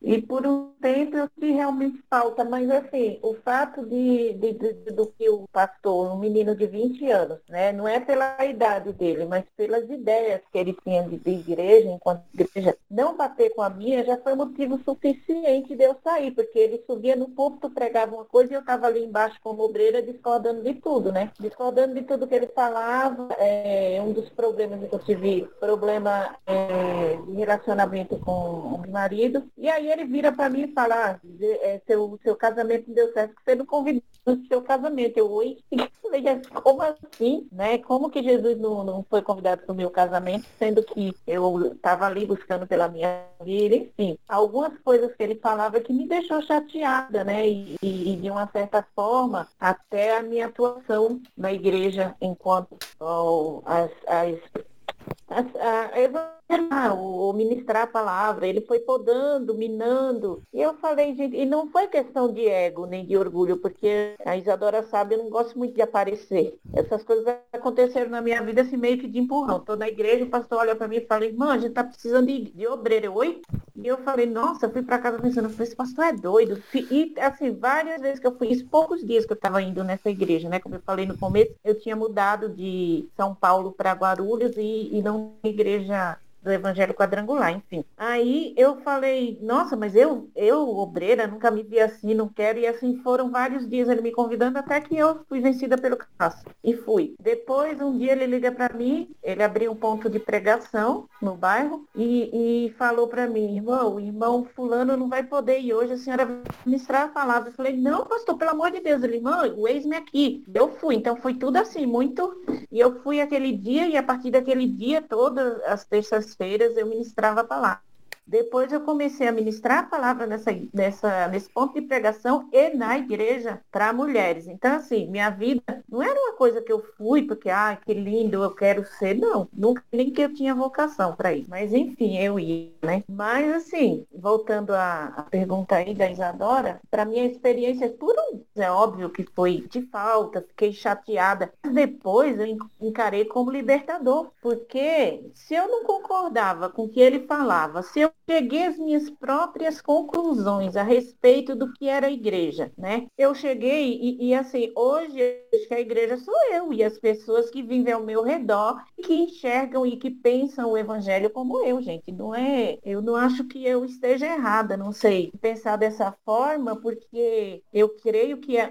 e por um tempo eu tive realmente falta, mas assim, o fato de, de, de, do que o pastor, um menino de 20 anos, né, não é pela idade dele, mas pelas ideias que ele tinha de, de igreja, enquanto igreja, não bater com a minha já foi motivo suficiente de eu sair, porque ele subia no púlpito, pregava uma coisa e eu estava ali embaixo como obreira discordando de tudo, né? Discordando de tudo que ele falava, é, um dos problemas que eu tive, problema é, de relacionamento com o meu marido. E aí ele vira para mim e fala, ah, é, seu, seu casamento deu certo, porque você não convidou o seu casamento. Eu, oi? como assim, né? Como que Jesus não, não foi convidado para o meu casamento, sendo que eu estava ali buscando pela minha vida, enfim. Algumas coisas que ele falava que me deixou chateada, né? E, e de uma certa forma, até a minha atuação na igreja enquanto oh, as, as a, o ministrar a palavra, ele foi podando, minando. E eu falei, gente, e não foi questão de ego nem de orgulho, porque a Isadora sabe, eu não gosto muito de aparecer. Essas coisas aconteceram na minha vida assim meio que de empurrão. Tô na igreja, o pastor olha para mim e fala, irmã, a gente tá precisando de, de obreiro. Oi? E eu falei, nossa, eu fui para casa pensando, esse pastor é doido. E assim, várias vezes que eu fui, isso poucos dias que eu estava indo nessa igreja, né? Como eu falei no começo, eu tinha mudado de São Paulo para Guarulhos e, e não igreja do Evangelho Quadrangular, enfim. Aí eu falei, nossa, mas eu, eu, obreira, nunca me vi assim, não quero. E assim foram vários dias ele me convidando até que eu fui vencida pelo caso. E fui. Depois, um dia ele liga para mim, ele abriu um ponto de pregação no bairro e, e falou para mim, irmão, o irmão fulano não vai poder ir hoje, a senhora vai ministrar a palavra. Eu falei, não, pastor, pelo amor de Deus. Ele, irmão, o ex-me aqui. Eu fui. Então foi tudo assim, muito. E eu fui aquele dia e a partir daquele dia, todas as terças feiras eu ministrava a palavra. Depois eu comecei a ministrar a palavra nessa, nessa, nesse ponto de pregação e na igreja para mulheres. Então, assim, minha vida não era uma coisa que eu fui porque, ah, que lindo, eu quero ser. Não, nunca nem que eu tinha vocação para isso. Mas, enfim, eu ia, né? Mas, assim, voltando à, à pergunta aí da Isadora, para minha experiência, por um, é óbvio que foi de falta, fiquei chateada. Depois eu encarei como libertador, porque se eu não concordava com o que ele falava, se eu cheguei às minhas próprias conclusões a respeito do que era a igreja, né? Eu cheguei e, e assim, hoje acho que a igreja sou eu e as pessoas que vivem ao meu redor e que enxergam e que pensam o evangelho como eu, gente. Não é, eu não acho que eu esteja errada, não sei, pensar dessa forma, porque eu creio que é,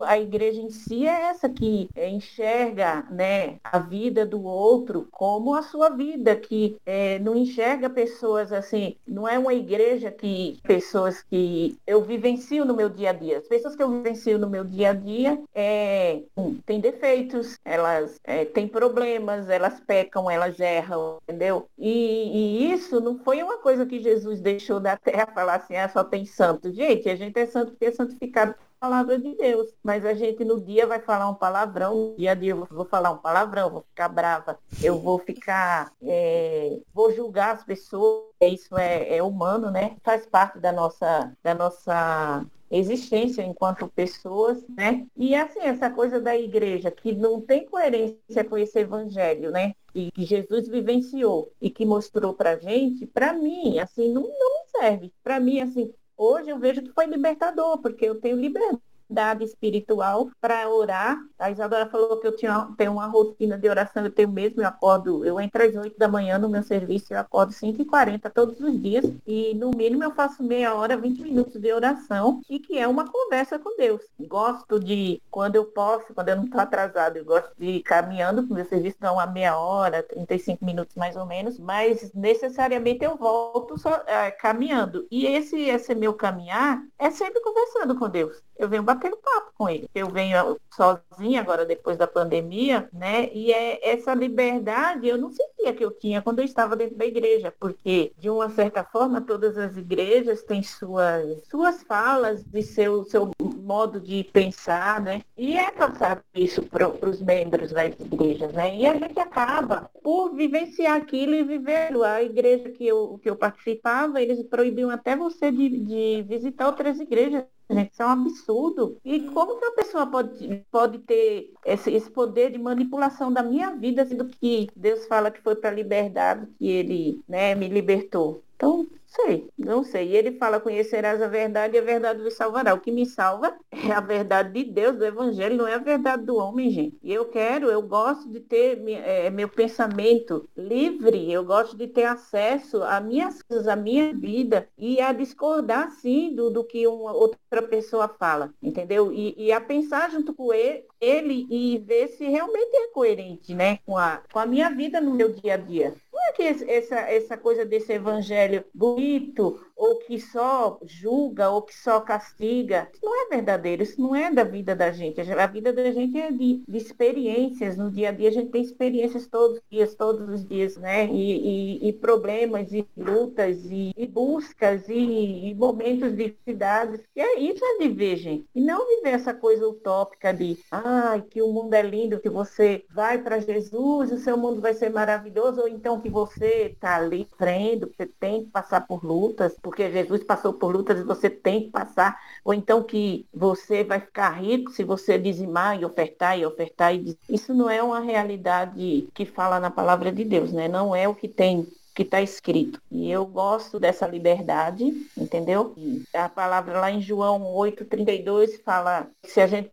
a igreja em si é essa que enxerga né, a vida do outro como a sua vida, que é, não enxerga pessoas assim, não é uma igreja que pessoas que eu vivencio no meu dia a dia. As pessoas que eu vivencio no meu dia a dia é, têm defeitos, elas é, têm problemas, elas pecam, elas erram, entendeu? E, e, isso não foi uma coisa que Jesus deixou da terra falar assim, ah, só tem santo. Gente, a gente é santo porque é santificado palavra de Deus. Mas a gente no dia vai falar um palavrão, no dia a dia eu vou falar um palavrão, vou ficar brava, eu vou ficar, é, vou julgar as pessoas, isso é, é humano, né? Faz parte da nossa, da nossa existência enquanto pessoas, né? E assim, essa coisa da igreja que não tem coerência com esse evangelho, né? E que Jesus vivenciou e que mostrou pra gente, para mim, assim, não, não serve. Para mim, assim, Hoje eu vejo que foi libertador, porque eu tenho liberdade dada espiritual para orar. A Isadora falou que eu tinha, tenho uma rotina de oração, eu tenho mesmo, eu acordo, eu entro às 8 da manhã no meu serviço, eu acordo 5 e 40 todos os dias e no mínimo eu faço meia hora, 20 minutos de oração e que é uma conversa com Deus. Gosto de, quando eu posso, quando eu não estou atrasado, eu gosto de ir caminhando, porque o meu serviço dá uma meia hora, 35 minutos mais ou menos, mas necessariamente eu volto só, é, caminhando. E esse, esse meu caminhar é sempre conversando com Deus eu venho batendo papo com ele. Eu venho sozinha agora depois da pandemia, né? E é essa liberdade eu não sentia que eu tinha quando eu estava dentro da igreja, porque de uma certa forma todas as igrejas têm suas suas falas e seu seu modo de pensar, né? E é passado isso para os membros das igrejas, né? E a gente acaba por vivenciar aquilo e viver a igreja que eu que eu participava, eles proibiam até você de, de visitar outras igrejas Gente, isso é um absurdo. E como que a pessoa pode, pode ter esse, esse poder de manipulação da minha vida, sendo que Deus fala que foi para a liberdade que ele né, me libertou? Então, sei, não sei. E ele fala, conhecerás a verdade e a verdade vos salvará. O que me salva é a verdade de Deus, do Evangelho, não é a verdade do homem, gente. E eu quero, eu gosto de ter é, meu pensamento livre, eu gosto de ter acesso a minhas coisas, a minha vida e a discordar, sim, do, do que uma outra pessoa fala, entendeu? E, e a pensar junto com ele, ele e ver se realmente é coerente, né, com a, com a minha vida no meu dia a dia. Não é que essa, essa coisa desse evangelho bonito, conflito ou que só julga, ou que só castiga. Isso não é verdadeiro, isso não é da vida da gente. A vida da gente é de, de experiências. No dia a dia a gente tem experiências todos os dias, todos os dias, né? E, e, e problemas, e lutas, e, e buscas, e, momentos de dificuldades. E é isso é viver, gente. E não viver essa coisa utópica de, ai, que o mundo é lindo, que você vai para Jesus, o seu mundo vai ser maravilhoso, ou então que você está ali sofrendo, você tem que passar por lutas, porque Jesus passou por lutas e você tem que passar, ou então que você vai ficar rico se você dizimar e ofertar e ofertar e isso não é uma realidade que fala na palavra de Deus, né? Não é o que tem que está escrito. E eu gosto dessa liberdade, entendeu? A palavra lá em João 8,32 fala que se a gente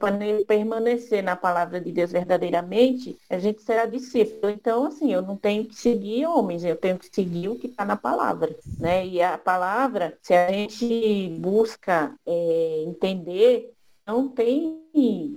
permanecer na palavra de Deus verdadeiramente, a gente será discípulo. Então, assim, eu não tenho que seguir homens, eu tenho que seguir o que está na palavra. Né? E a palavra, se a gente busca é, entender não tem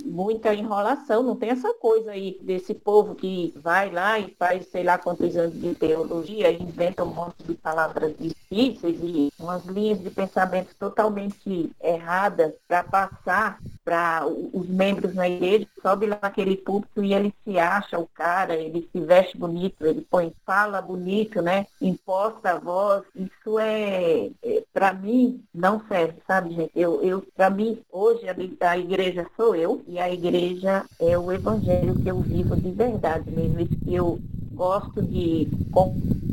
muita enrolação, não tem essa coisa aí desse povo que vai lá e faz sei lá quantos anos de teologia inventa um monte de palavras difíceis e umas linhas de pensamento totalmente erradas para passar para os membros na igreja, sobe lá naquele púlpito e ele se acha o cara, ele se veste bonito, ele põe fala bonito, né? Imposta a voz. Isso é, é para mim, não serve, sabe, gente? Eu, eu, para mim, hoje a, a igreja sou eu e a igreja é o evangelho que eu vivo de verdade mesmo. Eu gosto de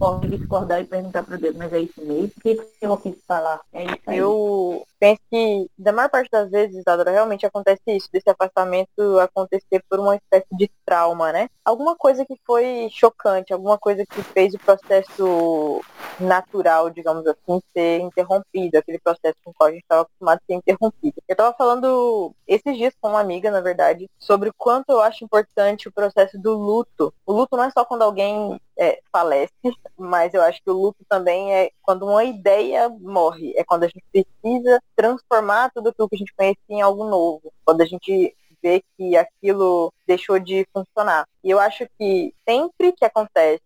concordar, discordar e perguntar para Deus, mas é isso mesmo? O que eu quis falar? É isso aí. Eu penso que, da maior parte das vezes, Isadora, realmente acontece isso, desse afastamento acontecer por uma espécie de trauma, né? Alguma coisa que foi chocante, alguma coisa que fez o processo natural, digamos assim, ser interrompido, aquele processo com o qual a gente estava acostumado a ser interrompido. Eu estava falando esses dias com uma amiga, na verdade, sobre o quanto eu acho importante o processo do luto. O luto não é só quando alguém é, falece, mas eu acho que o luto também é quando uma ideia morre, é quando a gente precisa transformar tudo aquilo que a gente conhecia em algo novo, quando a gente vê que aquilo deixou de funcionar. E eu acho que sempre que acontece,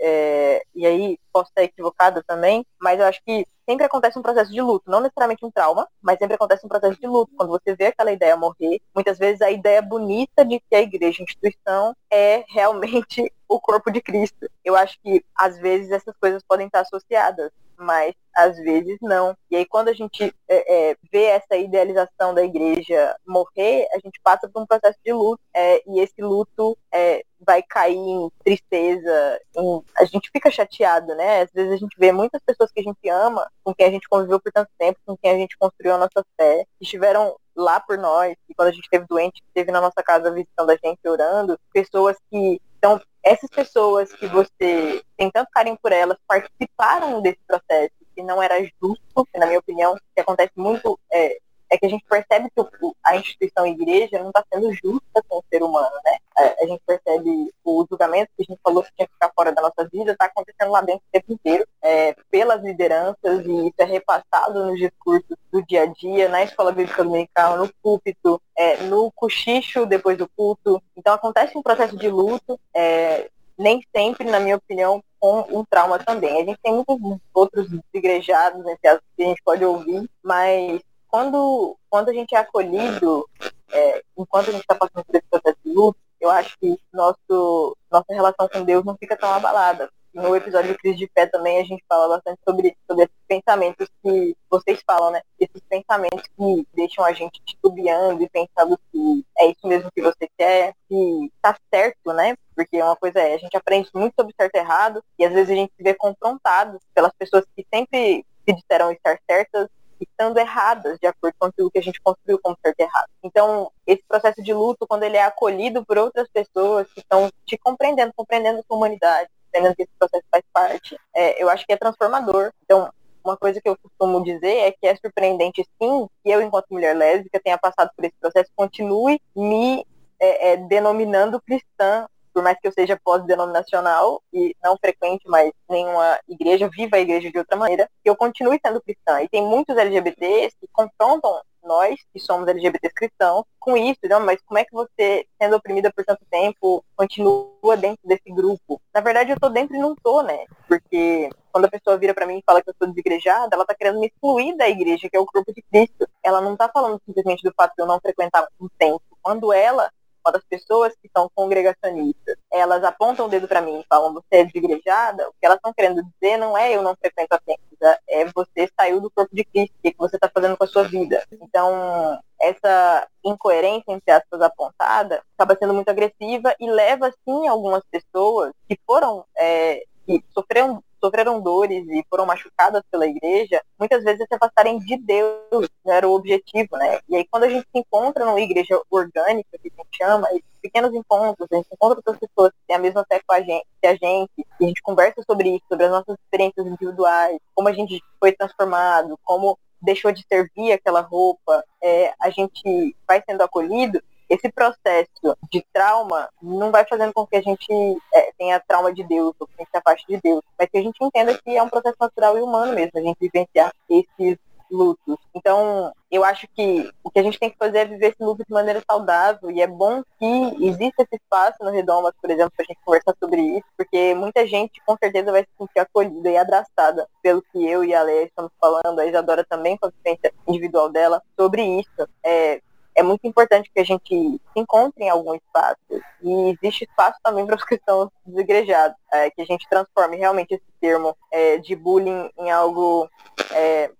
é, e aí posso estar equivocada também, mas eu acho que sempre acontece um processo de luto, não necessariamente um trauma, mas sempre acontece um processo de luto. Quando você vê aquela ideia morrer, muitas vezes a ideia bonita de que a igreja, a instituição, é realmente o corpo de Cristo. Eu acho que às vezes essas coisas podem estar associadas mas às vezes não. E aí quando a gente é, é, vê essa idealização da igreja morrer, a gente passa por um processo de luto é, e esse luto é, vai cair em tristeza, em... a gente fica chateado, né? Às vezes a gente vê muitas pessoas que a gente ama, com quem a gente conviveu por tanto tempo, com quem a gente construiu a nossa fé, que estiveram lá por nós, e quando a gente esteve doente, esteve na nossa casa visitando a gente, orando, pessoas que então, essas pessoas que você tem tanto carinho por elas participaram desse processo, que não era justo, na minha opinião, que acontece muito é, é que a gente percebe que a instituição igreja não está sendo justa com o ser humano, né? A, a, gente percebe o julgamento que a gente falou que tinha que ficar fora da nossa vida, está acontecendo lá dentro o tempo inteiro, é, pelas lideranças, e isso é repassado nos discursos do dia a dia, na escola bíblica dominical, no púlpito, é, no cochicho depois do culto. Então acontece um processo de luto, é, nem sempre, na minha opinião, com um trauma também. A gente tem muitos outros igrejados, né, que a gente pode ouvir, mas quando, quando a gente é acolhido, é, enquanto a gente está passando por esse processo de luto, eu acho que nosso, nossa relação com Deus não fica tão abalada. No episódio de Crise de Fé também a gente fala bastante sobre, sobre esses pensamentos que vocês falam, né? Esses pensamentos que deixam a gente titubeando e pensando que é isso mesmo que você quer, que tá certo, né? Porque uma coisa é, a gente aprende muito sobre certo e errado e às vezes a gente se vê confrontado pelas pessoas que sempre se disseram estar certas estando erradas de acordo com aquilo que a gente construiu como certo errado. Então, esse processo de luto, quando ele é acolhido por outras pessoas que estão te compreendendo, compreendendo a sua humanidade, entendendo que esse processo faz parte, é, eu acho que é transformador. Então, uma coisa que eu costumo dizer é que é surpreendente, sim, que eu, enquanto mulher lésbica, tenha passado por esse processo, continue me é, é, denominando cristã por mais que eu seja pós-denominacional e não frequente mais nenhuma igreja, viva a igreja de outra maneira, que eu continue sendo cristã. E tem muitos LGBTs que confrontam nós, que somos LGBTs cristãos, com isso, não, mas como é que você, sendo oprimida por tanto tempo, continua dentro desse grupo? Na verdade, eu tô dentro e não tô, né? Porque quando a pessoa vira para mim e fala que eu sou desigrejada, ela tá querendo me excluir da igreja, que é o corpo de Cristo. Ela não tá falando simplesmente do fato de eu não frequentar um tempo. Quando ela uma das pessoas que são congregacionistas, elas apontam o dedo para mim e falam, você é desigrejada, o que elas estão querendo dizer não é eu não frequento a templos, é você saiu do corpo de Cristo, o que você está fazendo com a sua vida. Então, essa incoerência, entre aspas, apontada, acaba sendo muito agressiva e leva, sim, algumas pessoas que foram, é, que sofreram sofreram dores e foram machucadas pela igreja, muitas vezes se afastarem de Deus, não era o objetivo, né? E aí quando a gente se encontra numa igreja orgânica, que a gente chama, pequenos encontros, a gente encontra outras pessoas que têm a mesma fé com a gente, que a gente, e a gente conversa sobre isso, sobre as nossas experiências individuais, como a gente foi transformado, como deixou de servir aquela roupa, é, a gente vai sendo acolhido, esse processo de trauma não vai fazendo com que a gente é, tenha trauma de Deus, ou que a gente se afaste de Deus, mas que a gente entenda que é um processo natural e humano mesmo, a gente vivenciar esses lutos. Então, eu acho que o que a gente tem que fazer é viver esse luto de maneira saudável e é bom que exista esse espaço no Redomas, por exemplo, para a gente conversar sobre isso, porque muita gente com certeza vai se sentir acolhida e abraçada pelo que eu e a Leia estamos falando, a Isadora também com a vivência individual dela sobre isso. É, é muito importante que a gente se encontre em algum espaço. E existe espaço também para os cristãos desigrejados, é, que a gente transforme realmente esse termo é, de bullying em algo é,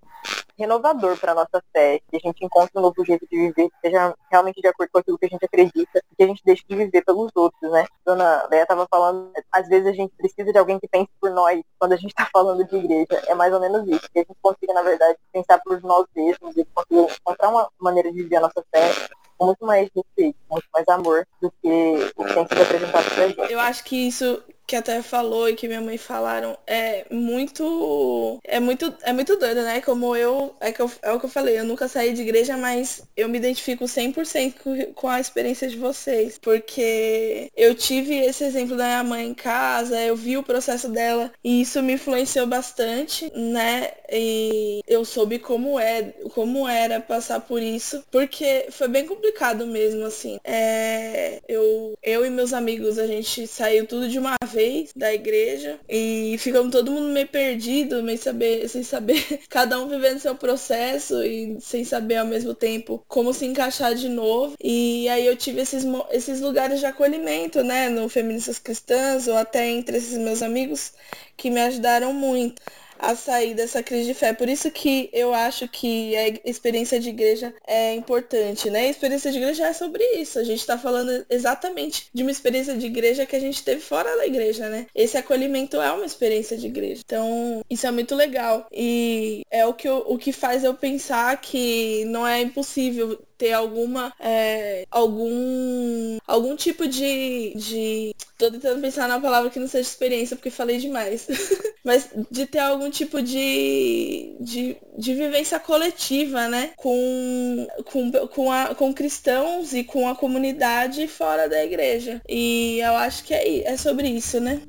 renovador para a nossa fé, que a gente encontre um novo jeito de viver, que seja realmente de acordo com aquilo que a gente acredita, que a gente deixe de viver pelos outros, né? Dona Leia estava falando, às vezes a gente precisa de alguém que pense por nós quando a gente está falando de igreja. É mais ou menos isso, que a gente consiga, na verdade, pensar por nós mesmos e consiga encontrar uma maneira de viver a nossa fé com muito mais respeito, muito mais amor do que o que tem sido apresentado pra gente. Eu acho que isso que até falou e que minha mãe falaram é muito é muito é muito doido, né? Como eu é que eu, é o que eu falei, eu nunca saí de igreja, mas eu me identifico 100% com, a experiência de vocês, porque eu tive esse exemplo da minha mãe em casa, eu vi o processo dela e isso me influenciou bastante, né? E eu soube como é, como era passar por isso, porque foi bem complicado mesmo assim. É, eu eu e meus amigos, a gente saiu tudo de uma vez vez da igreja e ficamos todo mundo meio perdido, meio saber, sem saber, cada um vivendo seu processo e sem saber ao mesmo tempo como se encaixar de novo. E aí eu tive esses, esses lugares de acolhimento, né, no Feministas Cristãs ou até entre esses meus amigos que me ajudaram muito a sair dessa crise de fé. Por isso que eu acho que a experiência de igreja é importante, né? A experiência de igreja é sobre isso. A gente está falando exatamente de uma experiência de igreja que a gente teve fora da igreja, né? Esse acolhimento é uma experiência de igreja. Então, isso é muito legal. E é o que, eu, o que faz eu pensar que não é impossível ter alguma é, algum algum tipo de, de tô tentando pensar na palavra que não seja experiência porque falei demais. Mas de ter algum tipo de, de, de vivência coletiva né com com, com, a, com cristãos e com a comunidade fora da igreja. E eu acho que é, é sobre isso né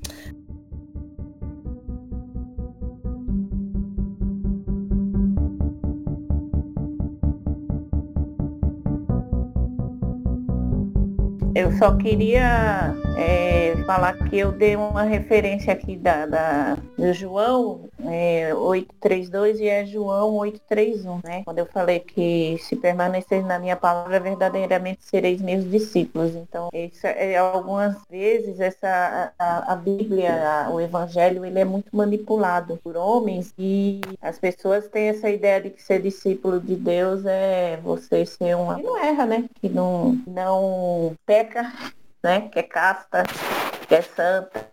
Eu só queria é, falar que eu dei uma referência aqui da, da do João é, 832 e é João 831, né? Quando eu falei que se permanecer na minha palavra, verdadeiramente sereis meus discípulos. Então, isso é, algumas vezes essa a, a Bíblia, a, o Evangelho, ele é muito manipulado por homens e as pessoas têm essa ideia de que ser discípulo de Deus é você ser uma. Que não erra, né? Que não, não peca, né? Que é casta, que é santa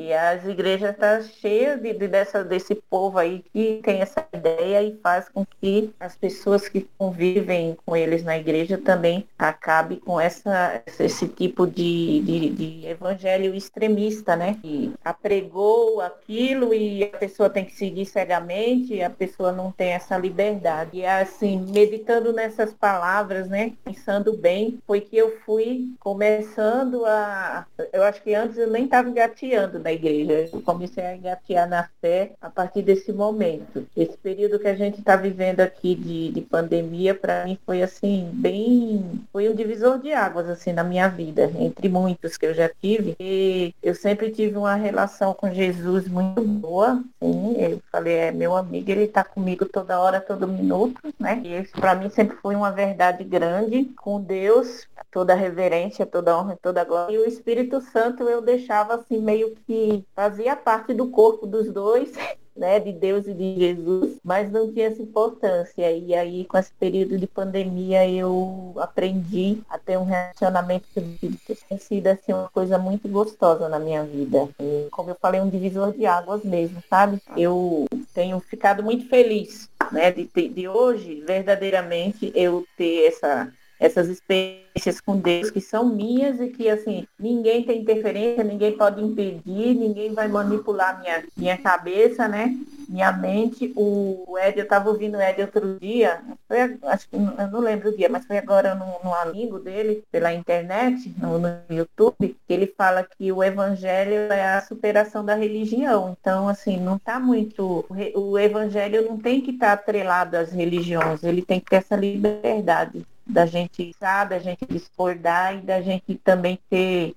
e as igrejas estão tá cheias de, de, dessa, desse povo aí que tem essa ideia e faz com que as pessoas que convivem com eles na igreja também acabe com essa, esse tipo de, de, de evangelho extremista, né? Que apregou aquilo e a pessoa tem que seguir cegamente e a pessoa não tem essa liberdade. E assim, meditando nessas palavras, né? Pensando bem, foi que eu fui começando a. Eu acho que antes eu nem estava engateando, né? Na igreja. Eu comecei a engatear na fé a partir desse momento. Esse período que a gente está vivendo aqui de, de pandemia, para mim foi assim, bem. Foi um divisor de águas assim na minha vida, entre muitos que eu já tive. E eu sempre tive uma relação com Jesus muito boa. Sim, eu falei, é meu amigo, ele está comigo toda hora, todo minuto, né? E isso para mim sempre foi uma verdade grande com Deus, toda reverência, toda honra, toda glória. E o Espírito Santo eu deixava assim meio que fazia parte do corpo dos dois né, de Deus e de Jesus, mas não tinha essa importância. E aí, com esse período de pandemia, eu aprendi a ter um relacionamento que tem sido assim, uma coisa muito gostosa na minha vida. E, como eu falei, um divisor de águas mesmo, sabe? Eu tenho ficado muito feliz, né, de, de hoje, verdadeiramente, eu ter essa essas experiências com Deus que são minhas e que assim ninguém tem interferência, ninguém pode impedir, ninguém vai manipular minha, minha cabeça, né? Minha mente. O Ed, eu estava ouvindo o Ed outro dia, foi, acho que eu não lembro o dia, mas foi agora no, amigo dele, pela internet, no, no YouTube, que ele fala que o evangelho é a superação da religião. Então, assim, não está muito. O evangelho não tem que estar tá atrelado às religiões, ele tem que ter essa liberdade da gente sabe, da gente discordar e da gente também ter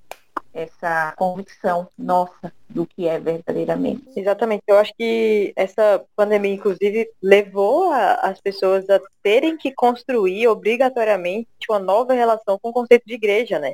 essa convicção nossa do que é verdadeiramente. Exatamente. Eu acho que essa pandemia, inclusive, levou a, as pessoas a terem que construir obrigatoriamente uma nova relação com o conceito de igreja, né?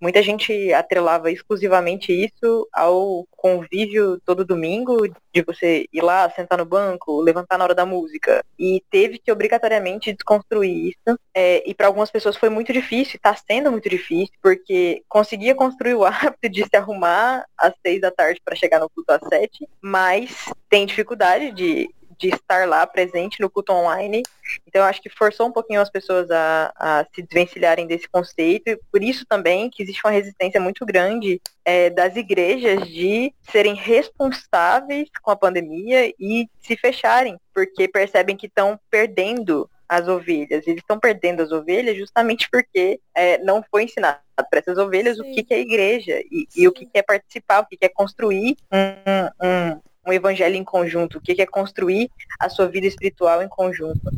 Muita gente atrelava exclusivamente isso ao convívio todo domingo, de você ir lá, sentar no banco, levantar na hora da música. E teve que obrigatoriamente desconstruir isso. É, e para algumas pessoas foi muito difícil, está sendo muito difícil, porque conseguia construir o hábito de se arrumar às seis da tarde para chegar no culto às sete, mas tem dificuldade de de estar lá presente no culto online. Então, acho que forçou um pouquinho as pessoas a, a, se desvencilharem desse conceito, e por isso também que existe uma resistência muito grande é, das igrejas de serem responsáveis com a pandemia e se fecharem, porque percebem que estão perdendo as ovelhas. Eles estão perdendo as ovelhas justamente porque é, não foi ensinado para essas ovelhas Sim. o que, que, é igreja e, e o que, que, é participar, o que, que é construir um, um, um evangelho em conjunto, o que é construir a sua vida espiritual em conjunto.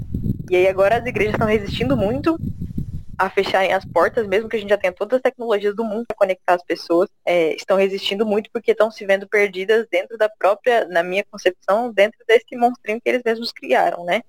E aí agora as igrejas estão resistindo muito a fecharem as portas, mesmo que a gente já tenha todas as tecnologias do mundo para conectar as pessoas, é, estão resistindo muito porque estão se vendo perdidas dentro da própria, na minha concepção, dentro desse monstrinho que eles mesmos criaram, né?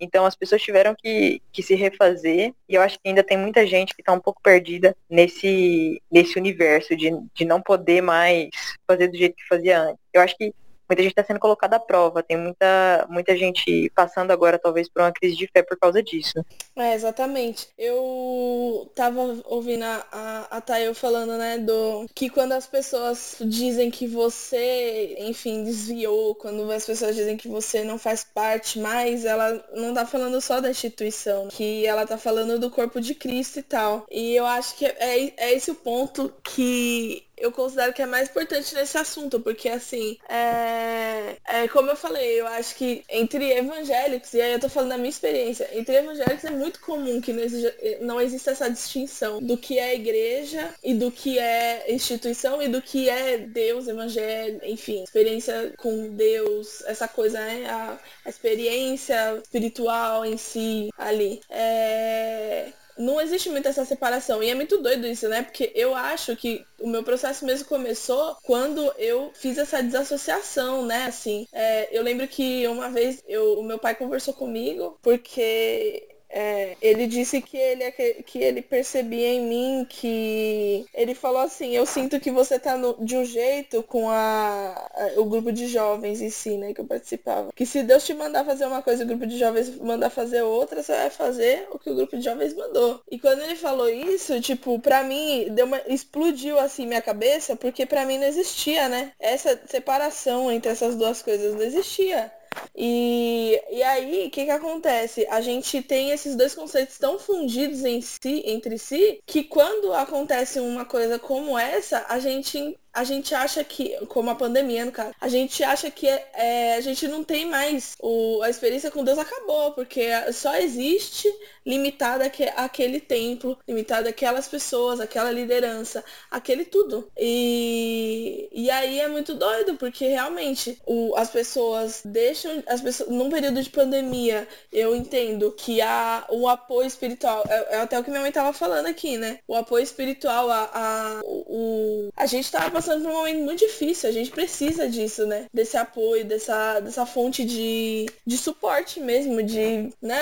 Então as pessoas tiveram que, que se refazer e eu acho que ainda tem muita gente que está um pouco perdida nesse, nesse universo de, de não poder mais fazer do jeito que fazia antes. Eu acho que muita gente está sendo colocada à prova. Tem muita, muita gente passando agora, talvez, por uma crise de fé por causa disso. É, exatamente. Eu tava ouvindo a, a, a Tayo falando, né, do que quando as pessoas dizem que você, enfim, desviou, quando as pessoas dizem que você não faz parte mais, ela não tá falando só da instituição, que ela tá falando do corpo de Cristo e tal. E eu acho que é, é esse o ponto que eu considero que é mais importante nesse assunto, porque assim, é, é, como eu falei, eu acho que entre evangélicos, e aí eu tô falando da minha experiência, entre evangélicos é muito comum que não exista, não exista essa distinção do que é igreja e do que é instituição e do que é Deus, evangelho, enfim, experiência com Deus, essa coisa, né? A, a experiência espiritual em si ali. É, não existe muito essa separação. E é muito doido isso, né? Porque eu acho que o meu processo mesmo começou quando eu fiz essa desassociação, né? Assim, é, eu lembro que uma vez eu, o meu pai conversou comigo porque é, ele disse que ele, que ele percebia em mim que. Ele falou assim, eu sinto que você tá no, de um jeito com a, a, o grupo de jovens em si, né, que eu participava. Que se Deus te mandar fazer uma coisa e o grupo de jovens mandar fazer outra, você vai fazer o que o grupo de jovens mandou. E quando ele falou isso, tipo, pra mim, deu uma, explodiu assim minha cabeça, porque pra mim não existia, né? Essa separação entre essas duas coisas não existia. E, e aí, o que, que acontece? A gente tem esses dois conceitos tão fundidos em si, entre si, que quando acontece uma coisa como essa, a gente a gente acha que, como a pandemia, no caso, a gente acha que é, a gente não tem mais o, a experiência com Deus acabou, porque só existe limitada aquele templo, limitada aquelas pessoas, aquela liderança, aquele tudo. E, e aí é muito doido, porque realmente o, as pessoas deixam, as pessoas, num período de pandemia, eu entendo que há o apoio espiritual, é, é até o que minha mãe tava falando aqui, né? O apoio espiritual, a, a, o, a gente tava passando por um momento muito difícil, a gente precisa disso, né? Desse apoio, dessa, dessa fonte de, de suporte mesmo, de, né,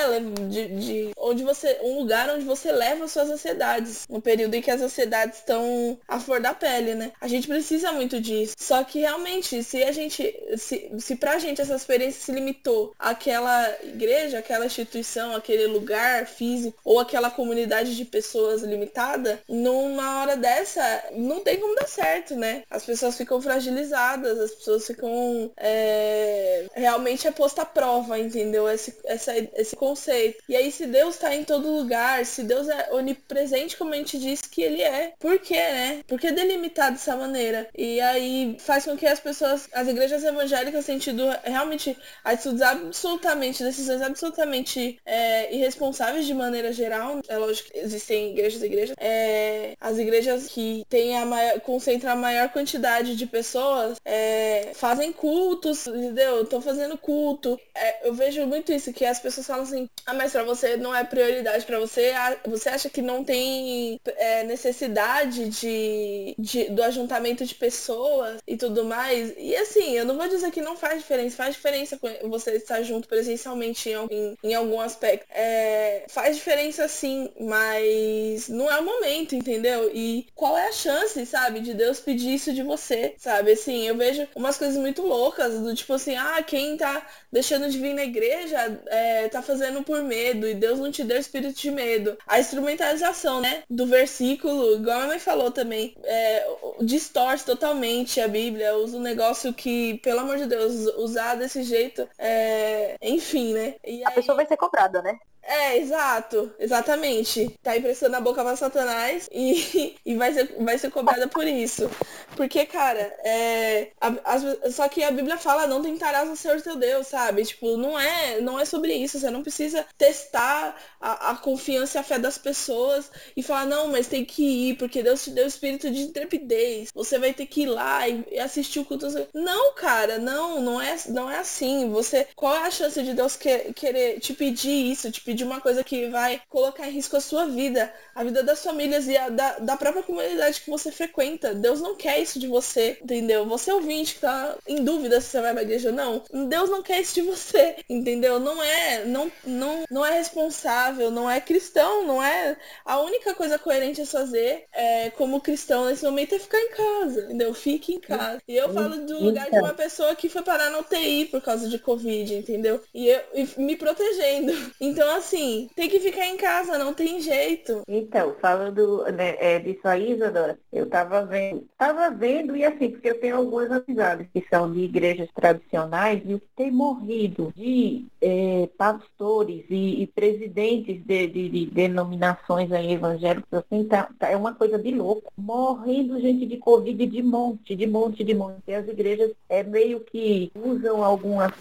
de, de onde você. um lugar onde você leva suas ansiedades. No período em que as ansiedades estão à flor da pele, né? A gente precisa muito disso. Só que realmente, se a gente. Se, se pra gente essa experiência se limitou àquela igreja, aquela instituição, aquele lugar físico, ou aquela comunidade de pessoas limitada, numa hora dessa, não tem como dar certo, né? As pessoas ficam fragilizadas, as pessoas ficam. É, realmente é posta à prova, entendeu? Esse, essa, esse conceito. E aí, se Deus está em todo lugar, se Deus é onipresente, como a gente disse que ele é, por quê, né? Por que delimitar dessa maneira? E aí faz com que as pessoas, as igrejas evangélicas tenham tido realmente atitudes absolutamente, decisões absolutamente é, irresponsáveis de maneira geral. É lógico que existem igrejas e igrejas. É, as igrejas que têm a maior, concentram a maior quantidade de pessoas é, fazem cultos, entendeu? Estão fazendo culto. É, eu vejo muito isso, que as pessoas falam assim, ah, mas pra você não é prioridade para você, você acha que não tem é, necessidade de, de, do ajuntamento de pessoas e tudo mais. E assim, eu não vou dizer que não faz diferença, faz diferença você estar junto presencialmente em, em algum aspecto. É, faz diferença sim, mas não é o momento, entendeu? E qual é a chance, sabe, de Deus pedir isso de você, sabe? Assim, eu vejo umas coisas muito loucas, do tipo assim, ah, quem tá deixando de vir na igreja é, tá fazendo por medo e Deus não te deu espírito de medo. A instrumentalização, né, do versículo, igual a mãe falou também, é, distorce totalmente a Bíblia, usa um negócio que, pelo amor de Deus, usar desse jeito, é... enfim, né? E a aí... pessoa vai ser cobrada, né? É, exato, exatamente. Tá emprestando a boca pra Satanás e, e vai, ser, vai ser cobrada por isso. Porque, cara, é, a, a, só que a Bíblia fala, não tentarás o Senhor teu Deus, sabe? Tipo, não é, não é sobre isso. Você não precisa testar a, a confiança e a fé das pessoas e falar, não, mas tem que ir, porque Deus te deu espírito de intrepidez. Você vai ter que ir lá e, e assistir o culto. Não, cara, não, não é, não é assim. Você, qual é a chance de Deus que, querer te pedir isso, te pedir de uma coisa que vai colocar em risco a sua vida, a vida das famílias e a da, da própria comunidade que você frequenta. Deus não quer isso de você, entendeu? Você ouvinte que tá em dúvida se você vai pra igreja ou não, Deus não quer isso de você, entendeu? Não é, não, não, não é responsável, não é cristão, não é. A única coisa coerente a fazer é, como cristão nesse momento é ficar em casa, entendeu? Fique em casa. E eu falo do lugar de uma pessoa que foi parar na UTI por causa de Covid, entendeu? E eu e me protegendo. Então, assim, assim, tem que ficar em casa, não tem jeito. Então, falando né, é, disso aí, Isadora, eu tava vendo, tava vendo e assim, porque eu tenho algumas amizades que são de igrejas tradicionais e o que tem morrido de é, pastores e, e presidentes de, de, de, denominações aí evangélicas, assim, tá, tá, é uma coisa de louco. Morrendo gente de Covid de monte, de monte, de monte. E as igrejas é meio que usam algumas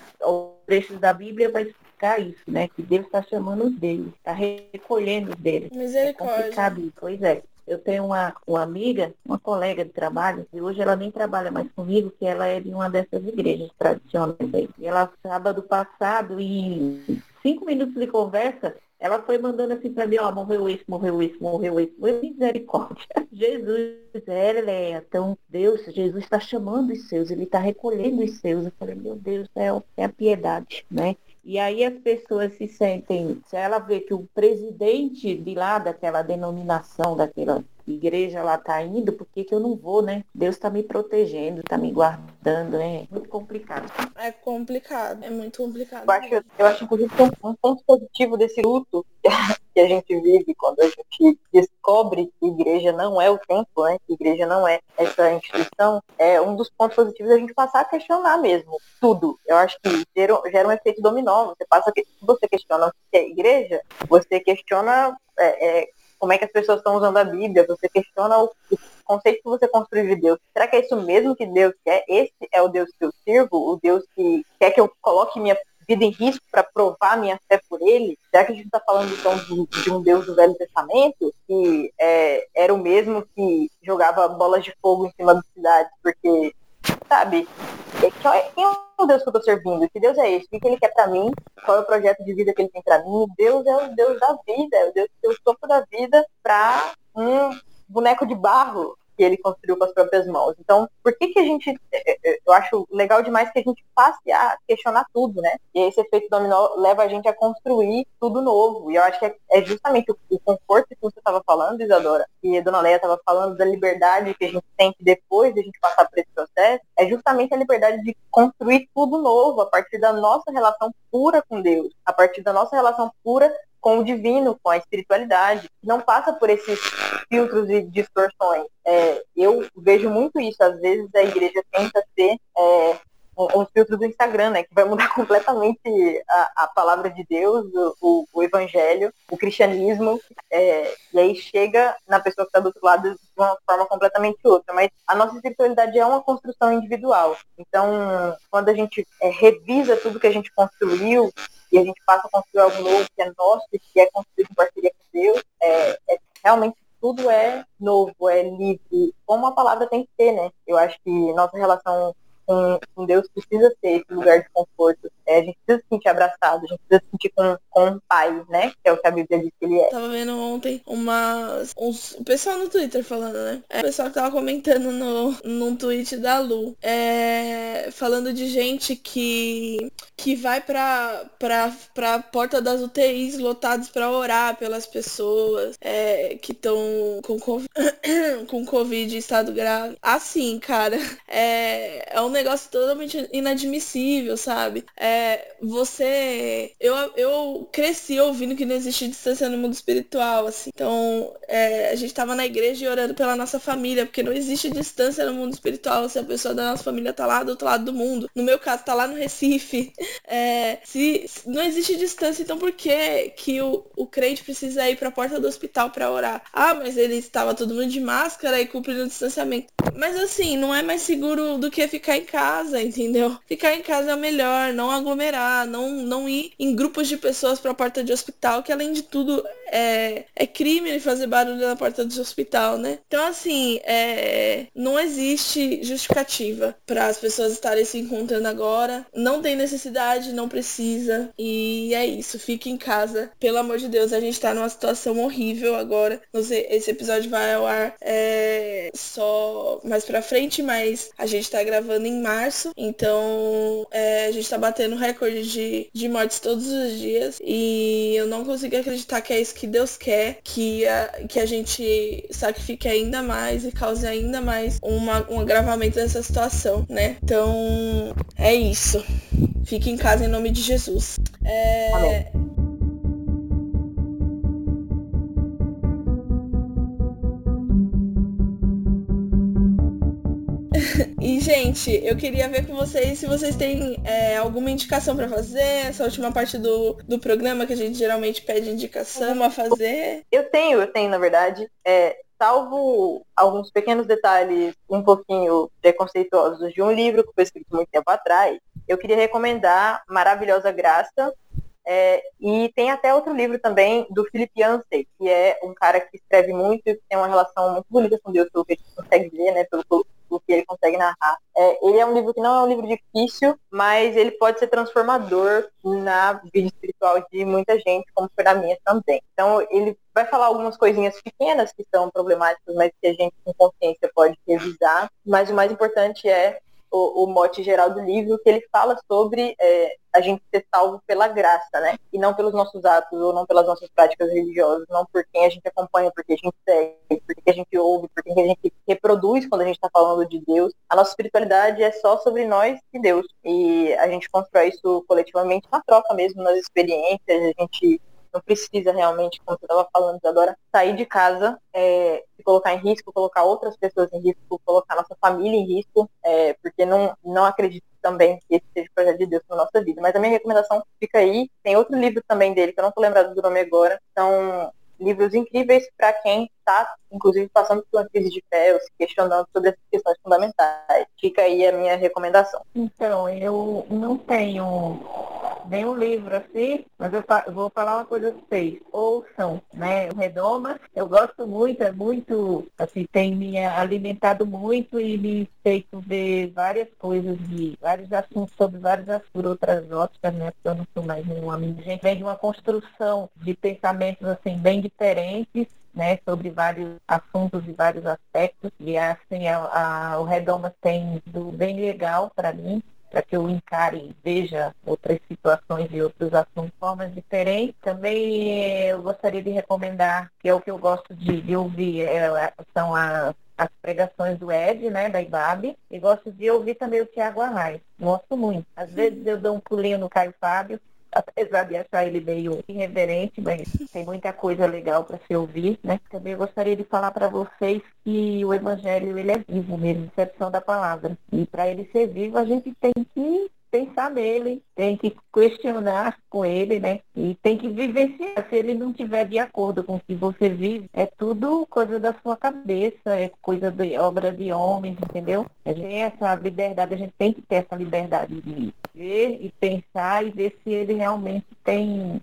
trechos da Bíblia para isso, né? Que Deus está chamando os deles, está recolhendo os deles. Misericórdia. É pois é. Eu tenho uma, uma amiga, uma colega de trabalho, e hoje ela nem trabalha mais comigo, que ela é de uma dessas igrejas tradicionais aí. E ela, sábado passado, em cinco minutos de conversa, ela foi mandando assim para mim, ó, morreu isso, morreu isso, morreu isso. Foi misericórdia. Jesus, é, então Deus, Jesus está chamando os seus, ele está recolhendo os seus. Eu falei, meu Deus céu, é a piedade, né? E aí as pessoas se sentem, se ela vê que o presidente de lá daquela denominação, daquela igreja lá tá indo, por que, que eu não vou, né? Deus está me protegendo, está me guardando, né? É muito complicado. É complicado, é muito complicado. Eu acho, eu acho inclusive, que um ponto positivo desse luto que a gente vive quando a gente descobre que igreja não é o templo, né? Que igreja não é essa instituição, é um dos pontos positivos a gente passar a questionar mesmo tudo. Eu acho que gera, gera um efeito dominó. Você passa, você questiona o que é igreja, você questiona é, é, como é que as pessoas estão usando a Bíblia, você questiona o, conceito que você construiu de Deus, será que é isso mesmo que Deus quer? Esse é o Deus que eu sirvo? O Deus que quer que eu coloque minha vida em risco para provar minha fé por ele? Será que a gente está falando então de, de, um Deus do Velho Testamento que é, era o mesmo que jogava bolas de fogo em cima das cidades porque sabe? É, quem é o Deus que eu tô servindo? Que Deus é esse? O que ele quer para mim? Qual é o projeto de vida que ele tem para mim? Deus é o Deus da vida, é o Deus que deu o sopro da vida para um boneco de barro que ele construiu com as próprias mãos. Então, por que que a gente, é, é, eu acho legal demais que a gente passe a questionar tudo, né? E esse efeito dominó leva a gente a construir tudo novo. E eu acho que é justamente o, conforto que você estava falando, Isadora, e a Dona Leia estava falando da liberdade que a gente tem depois de a gente passar por esse processo, é justamente a liberdade de construir tudo novo a partir da nossa relação pura com Deus, a partir da nossa relação pura com o divino, com a espiritualidade, não passa por esses filtros e distorções. É, eu vejo muito isso. Às vezes a igreja tenta ser é, um, um filtro do Instagram, né? Que vai mudar completamente a, a palavra de Deus, o, o evangelho, o cristianismo. É, e aí chega na pessoa que está do outro lado de uma forma completamente outra. Mas a nossa espiritualidade é uma construção individual. Então, quando a gente é, revisa tudo que a gente construiu e a gente passa a construir algo novo que é nosso e que é construído em parceria com Deus, é, é realmente tudo é novo, é livre, como a palavra tem que ser, né? Eu acho que nossa relação com, com Deus precisa ser esse lugar de conforto. É, a gente precisa se sentir abraçado, a gente precisa se sentir com, com um pai, né? Que é o que a Bíblia diz que ele é. Tava vendo ontem uma. Uns, o pessoal no Twitter falando, né? É, o pessoal que tava comentando no, num tweet da Lu. É, falando de gente que, que vai pra, pra, pra porta das UTIs lotadas pra orar pelas pessoas é, que estão com, COVID, com Covid em estado grave. Assim, cara, é, é um negócio totalmente inadmissível, sabe? É, você. Eu, eu cresci ouvindo que não existe distância no mundo espiritual, assim. Então, é, a gente tava na igreja e orando pela nossa família, porque não existe distância no mundo espiritual se a pessoa da nossa família tá lá do outro lado do mundo. No meu caso, tá lá no Recife. É, se, se, não existe distância, então por que que o, o crente precisa ir pra porta do hospital para orar? Ah, mas ele estava todo mundo de máscara e cumprindo o distanciamento. Mas assim, não é mais seguro do que ficar em casa, entendeu? Ficar em casa é o melhor, não aglomerar, não, não ir em grupos de pessoas pra porta de hospital, que além de tudo é, é crime fazer barulho na porta do hospital, né? Então, assim, é, não existe justificativa para as pessoas estarem se encontrando agora. Não tem necessidade, não precisa. E é isso, fique em casa. Pelo amor de Deus, a gente tá numa situação horrível agora. Sei, esse episódio vai ao ar é, só mais pra frente, mas a gente tá gravando em março. Então, é, a gente tá batendo recorde de, de mortes todos os dias. E eu não consigo acreditar que é isso que Deus quer, que a, que a gente sacrifique ainda mais e cause ainda mais uma, um agravamento dessa situação, né? Então, é isso. Fique em casa em nome de Jesus. É... E, gente, eu queria ver com vocês se vocês têm é, alguma indicação para fazer, essa última parte do, do programa que a gente geralmente pede indicação a fazer. Eu tenho, eu tenho, na verdade. É, salvo alguns pequenos detalhes um pouquinho preconceituosos de um livro que foi escrito muito tempo atrás, eu queria recomendar Maravilhosa Graça. É, e tem até outro livro também do Philip Yancey, que é um cara que escreve muito e tem uma relação muito bonita com Deus, pelo que a gente consegue ver, né, pelo, do que ele consegue narrar. É, ele é um livro que não é um livro difícil, mas ele pode ser transformador na vida espiritual de muita gente, como foi na minha também. Então, ele vai falar algumas coisinhas pequenas que são problemáticas, mas que a gente com consciência pode revisar. Mas o mais importante é o, o, mote geral do livro, que ele fala sobre é, a gente ser salvo pela graça, né? E não pelos nossos atos ou não pelas nossas práticas religiosas, não por quem a gente acompanha, porque a gente segue, porque a gente ouve, porque a gente reproduz quando a gente está falando de Deus. A nossa espiritualidade é só sobre nós e Deus. E a gente constrói isso coletivamente na troca mesmo, nas experiências, a gente não precisa realmente, como você estava falando agora, sair de casa, é, se colocar em risco, colocar outras pessoas em risco, colocar nossa família em risco, é, porque não, não acredito também que esse seja o projeto de Deus na nossa vida. Mas a minha recomendação fica aí. Tem outro livro também dele, que eu não estou lembrado do nome agora. São livros incríveis para quem está, inclusive, passando por uma crise de fé ou se questionando sobre essas questões fundamentais. Fica aí a minha recomendação. Então, eu não tenho nenhum livro assim, mas eu vou falar uma coisa para vocês. Ouçam, né? O Redoma, eu gosto muito, é muito, assim, tem me alimentado muito e me feito ver várias coisas de vários assuntos sobre vários assuntos por outras óticas, né? Porque eu não sou mais nenhuma A gente vem de uma construção de pensamentos assim bem diferentes né, sobre vários assuntos e vários aspectos. E assim, a, a, o Redomas tem do bem legal para mim, para que eu encare e veja outras situações e outros assuntos de formas diferentes. Também eu gostaria de recomendar, que é o que eu gosto de, de ouvir, é, são as, as pregações do Ed, né, da IBAB, e gosto de ouvir também o Tiago Arraes. Gosto muito. Às vezes eu dou um pulinho no Caio Fábio, apesar de achar ele meio irreverente, mas tem muita coisa legal para se ouvir, né? Também gostaria de falar para vocês que o evangelho ele é vivo mesmo, exceção da palavra. E para ele ser vivo, a gente tem que pensar nele, tem que questionar com ele, né? E tem que vivenciar. Se ele não tiver de acordo com o que você vive, é tudo coisa da sua cabeça, é coisa de obra de homens, entendeu? A gente tem essa liberdade, a gente tem que ter essa liberdade de ver e pensar e ver se ele realmente tem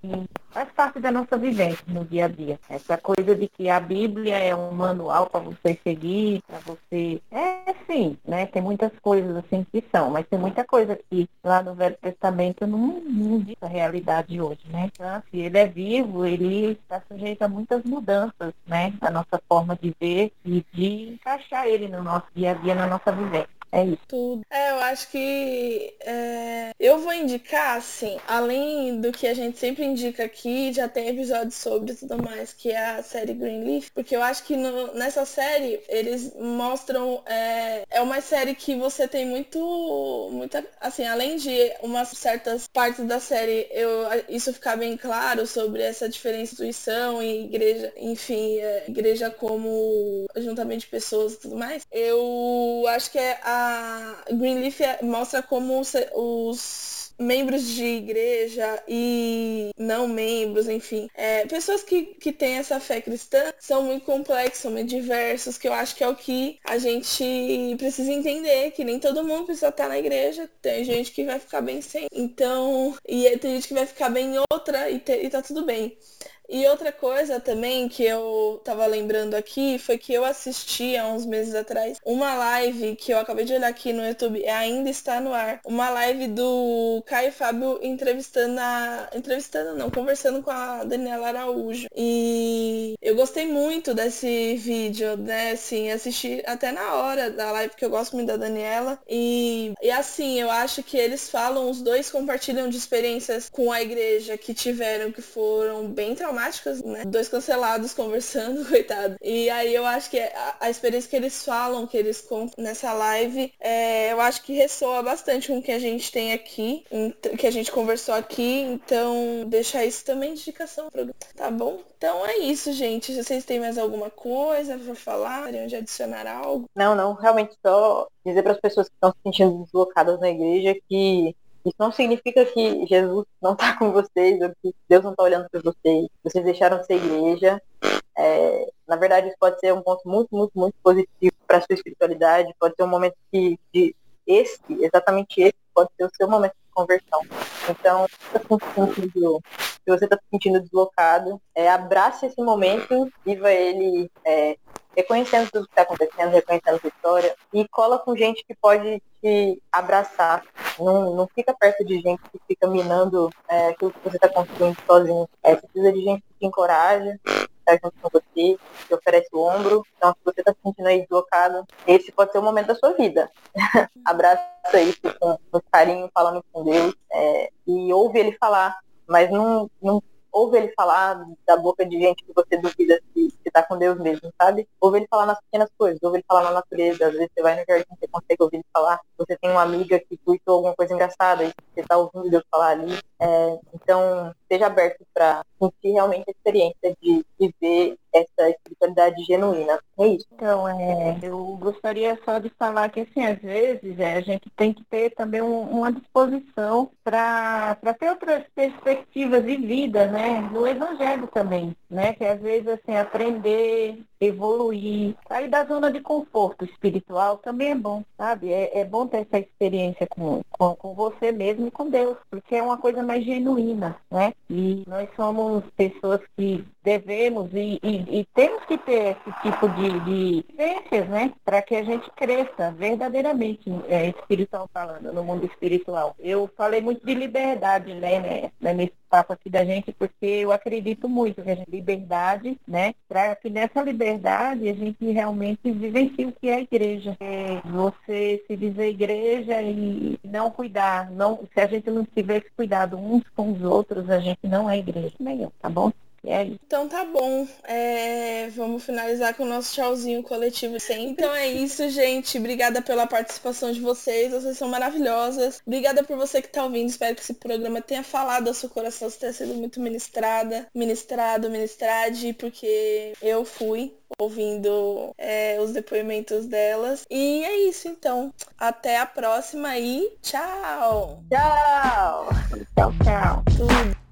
faz parte da nossa vivência no dia a dia. Essa coisa de que a Bíblia é um manual para você seguir, para você. É sim, né? Tem muitas coisas assim que são, mas tem muita coisa que lá no Velho Testamento não, não a realidade hoje, né? Então, se ele é vivo, ele está sujeito a muitas mudanças, né? Da nossa forma de ver e de encaixar ele no nosso dia a dia, na nossa vivência. É isso. Tudo. É, eu acho que é... eu vou indicar, assim, além do que a gente sempre indica aqui, já tem episódios sobre tudo mais, que é a série Greenleaf, porque eu acho que no, nessa série eles mostram. É, é uma série que você tem muito. Muita, assim, além de umas certas partes da série, eu, isso ficar bem claro sobre essa diferença instituição e igreja, enfim, é, igreja como ajuntamento de pessoas e tudo mais, eu acho que é a Greenleaf é, mostra como os membros de igreja e não membros, enfim, é, pessoas que, que têm essa fé cristã são muito complexos, são muito diversos, que eu acho que é o que a gente precisa entender, que nem todo mundo precisa estar na igreja, tem gente que vai ficar bem sem, então, e tem gente que vai ficar bem em outra e, te, e tá tudo bem. E outra coisa também que eu tava lembrando aqui foi que eu assisti há uns meses atrás uma live que eu acabei de olhar aqui no YouTube, ainda está no ar. Uma live do Caio Fábio entrevistando a. Entrevistando não, conversando com a Daniela Araújo. E eu gostei muito desse vídeo, né? Assim, assisti até na hora da live, que eu gosto muito da Daniela. E, e assim, eu acho que eles falam, os dois compartilham de experiências com a igreja que tiveram, que foram bem traumáticas traumáticas, né? Dois cancelados conversando, coitado. E aí eu acho que a, a experiência que eles falam, que eles contam nessa live, é, eu acho que ressoa bastante com o que a gente tem aqui, que a gente conversou aqui. Então, deixar isso também de indicação, tá bom? Então é isso, gente. Vocês têm mais alguma coisa para falar? Queriam de adicionar algo? Não, não. Realmente só dizer para as pessoas que estão se sentindo deslocadas na igreja que isso não significa que Jesus não está com vocês, ou que Deus não está olhando para vocês. Vocês deixaram de ser igreja. É, na verdade, isso pode ser um ponto muito, muito, muito positivo para a sua espiritualidade. Pode ser um momento que, de esse, exatamente esse, pode ser o seu momento de conversão. Então, se você está se sentindo deslocado, é, abrace esse momento, viva ele é, reconhecendo tudo que está acontecendo, reconhecendo a sua história, e cola com gente que pode te abraçar. Não, não fica perto de gente que fica minando é, aquilo que você está construindo sozinho. É, precisa de gente que te encoraja, está junto com você, te oferece o ombro. Então, se você está se sentindo aí deslocado, esse pode ser o momento da sua vida. Abraça isso com, com carinho, fala muito com Deus é, e ouve ele falar. Mas não, não ouve ele falar da boca de gente que você duvida se, se tá com Deus mesmo, sabe? Ouve ele falar nas pequenas coisas, ouve ele falar na natureza. Às vezes você vai no jardim, você consegue ouvir ele falar. Você tem uma amiga que tweetou alguma coisa engraçada e você tá ouvindo Deus falar ali. É, então, seja aberto para sentir realmente a experiência de viver essa espiritualidade genuína. É isso. Então, é, eu gostaria só de falar que, assim, às vezes é, a gente tem que ter também um, uma disposição para ter outras perspectivas de vida, né? No Evangelho também, né? Que às vezes, assim, aprender, evoluir, sair da zona de conforto espiritual também é bom, sabe? É, é bom ter essa experiência com, com, com você mesmo e com Deus, porque é uma coisa mais genuína, né? E nós somos pessoas que devemos e, e, e temos que ter esse tipo de, de vivências, né? Para que a gente cresça verdadeiramente, é, espiritual falando, no mundo espiritual. Eu falei muito de liberdade, né, né, nesse papo aqui da gente, porque eu acredito muito que a gente liberdade, né? Para que nessa liberdade a gente realmente vivencie o que é a igreja. É você se dizer igreja e não cuidar, não, se a gente não tiver esse cuidado uns com os outros, a gente não é igreja. Melhor, tá bom? É então tá bom. É, vamos finalizar com o nosso tchauzinho coletivo sempre. Então é isso, gente. Obrigada pela participação de vocês. Vocês são maravilhosas. Obrigada por você que tá ouvindo. Espero que esse programa tenha falado ao seu coração, tenha sido muito ministrada, ministrado, ministrade, porque eu fui ouvindo é, os depoimentos delas. E é isso, então. Até a próxima e tchau! Tchau! Tchau, tchau. Tudo.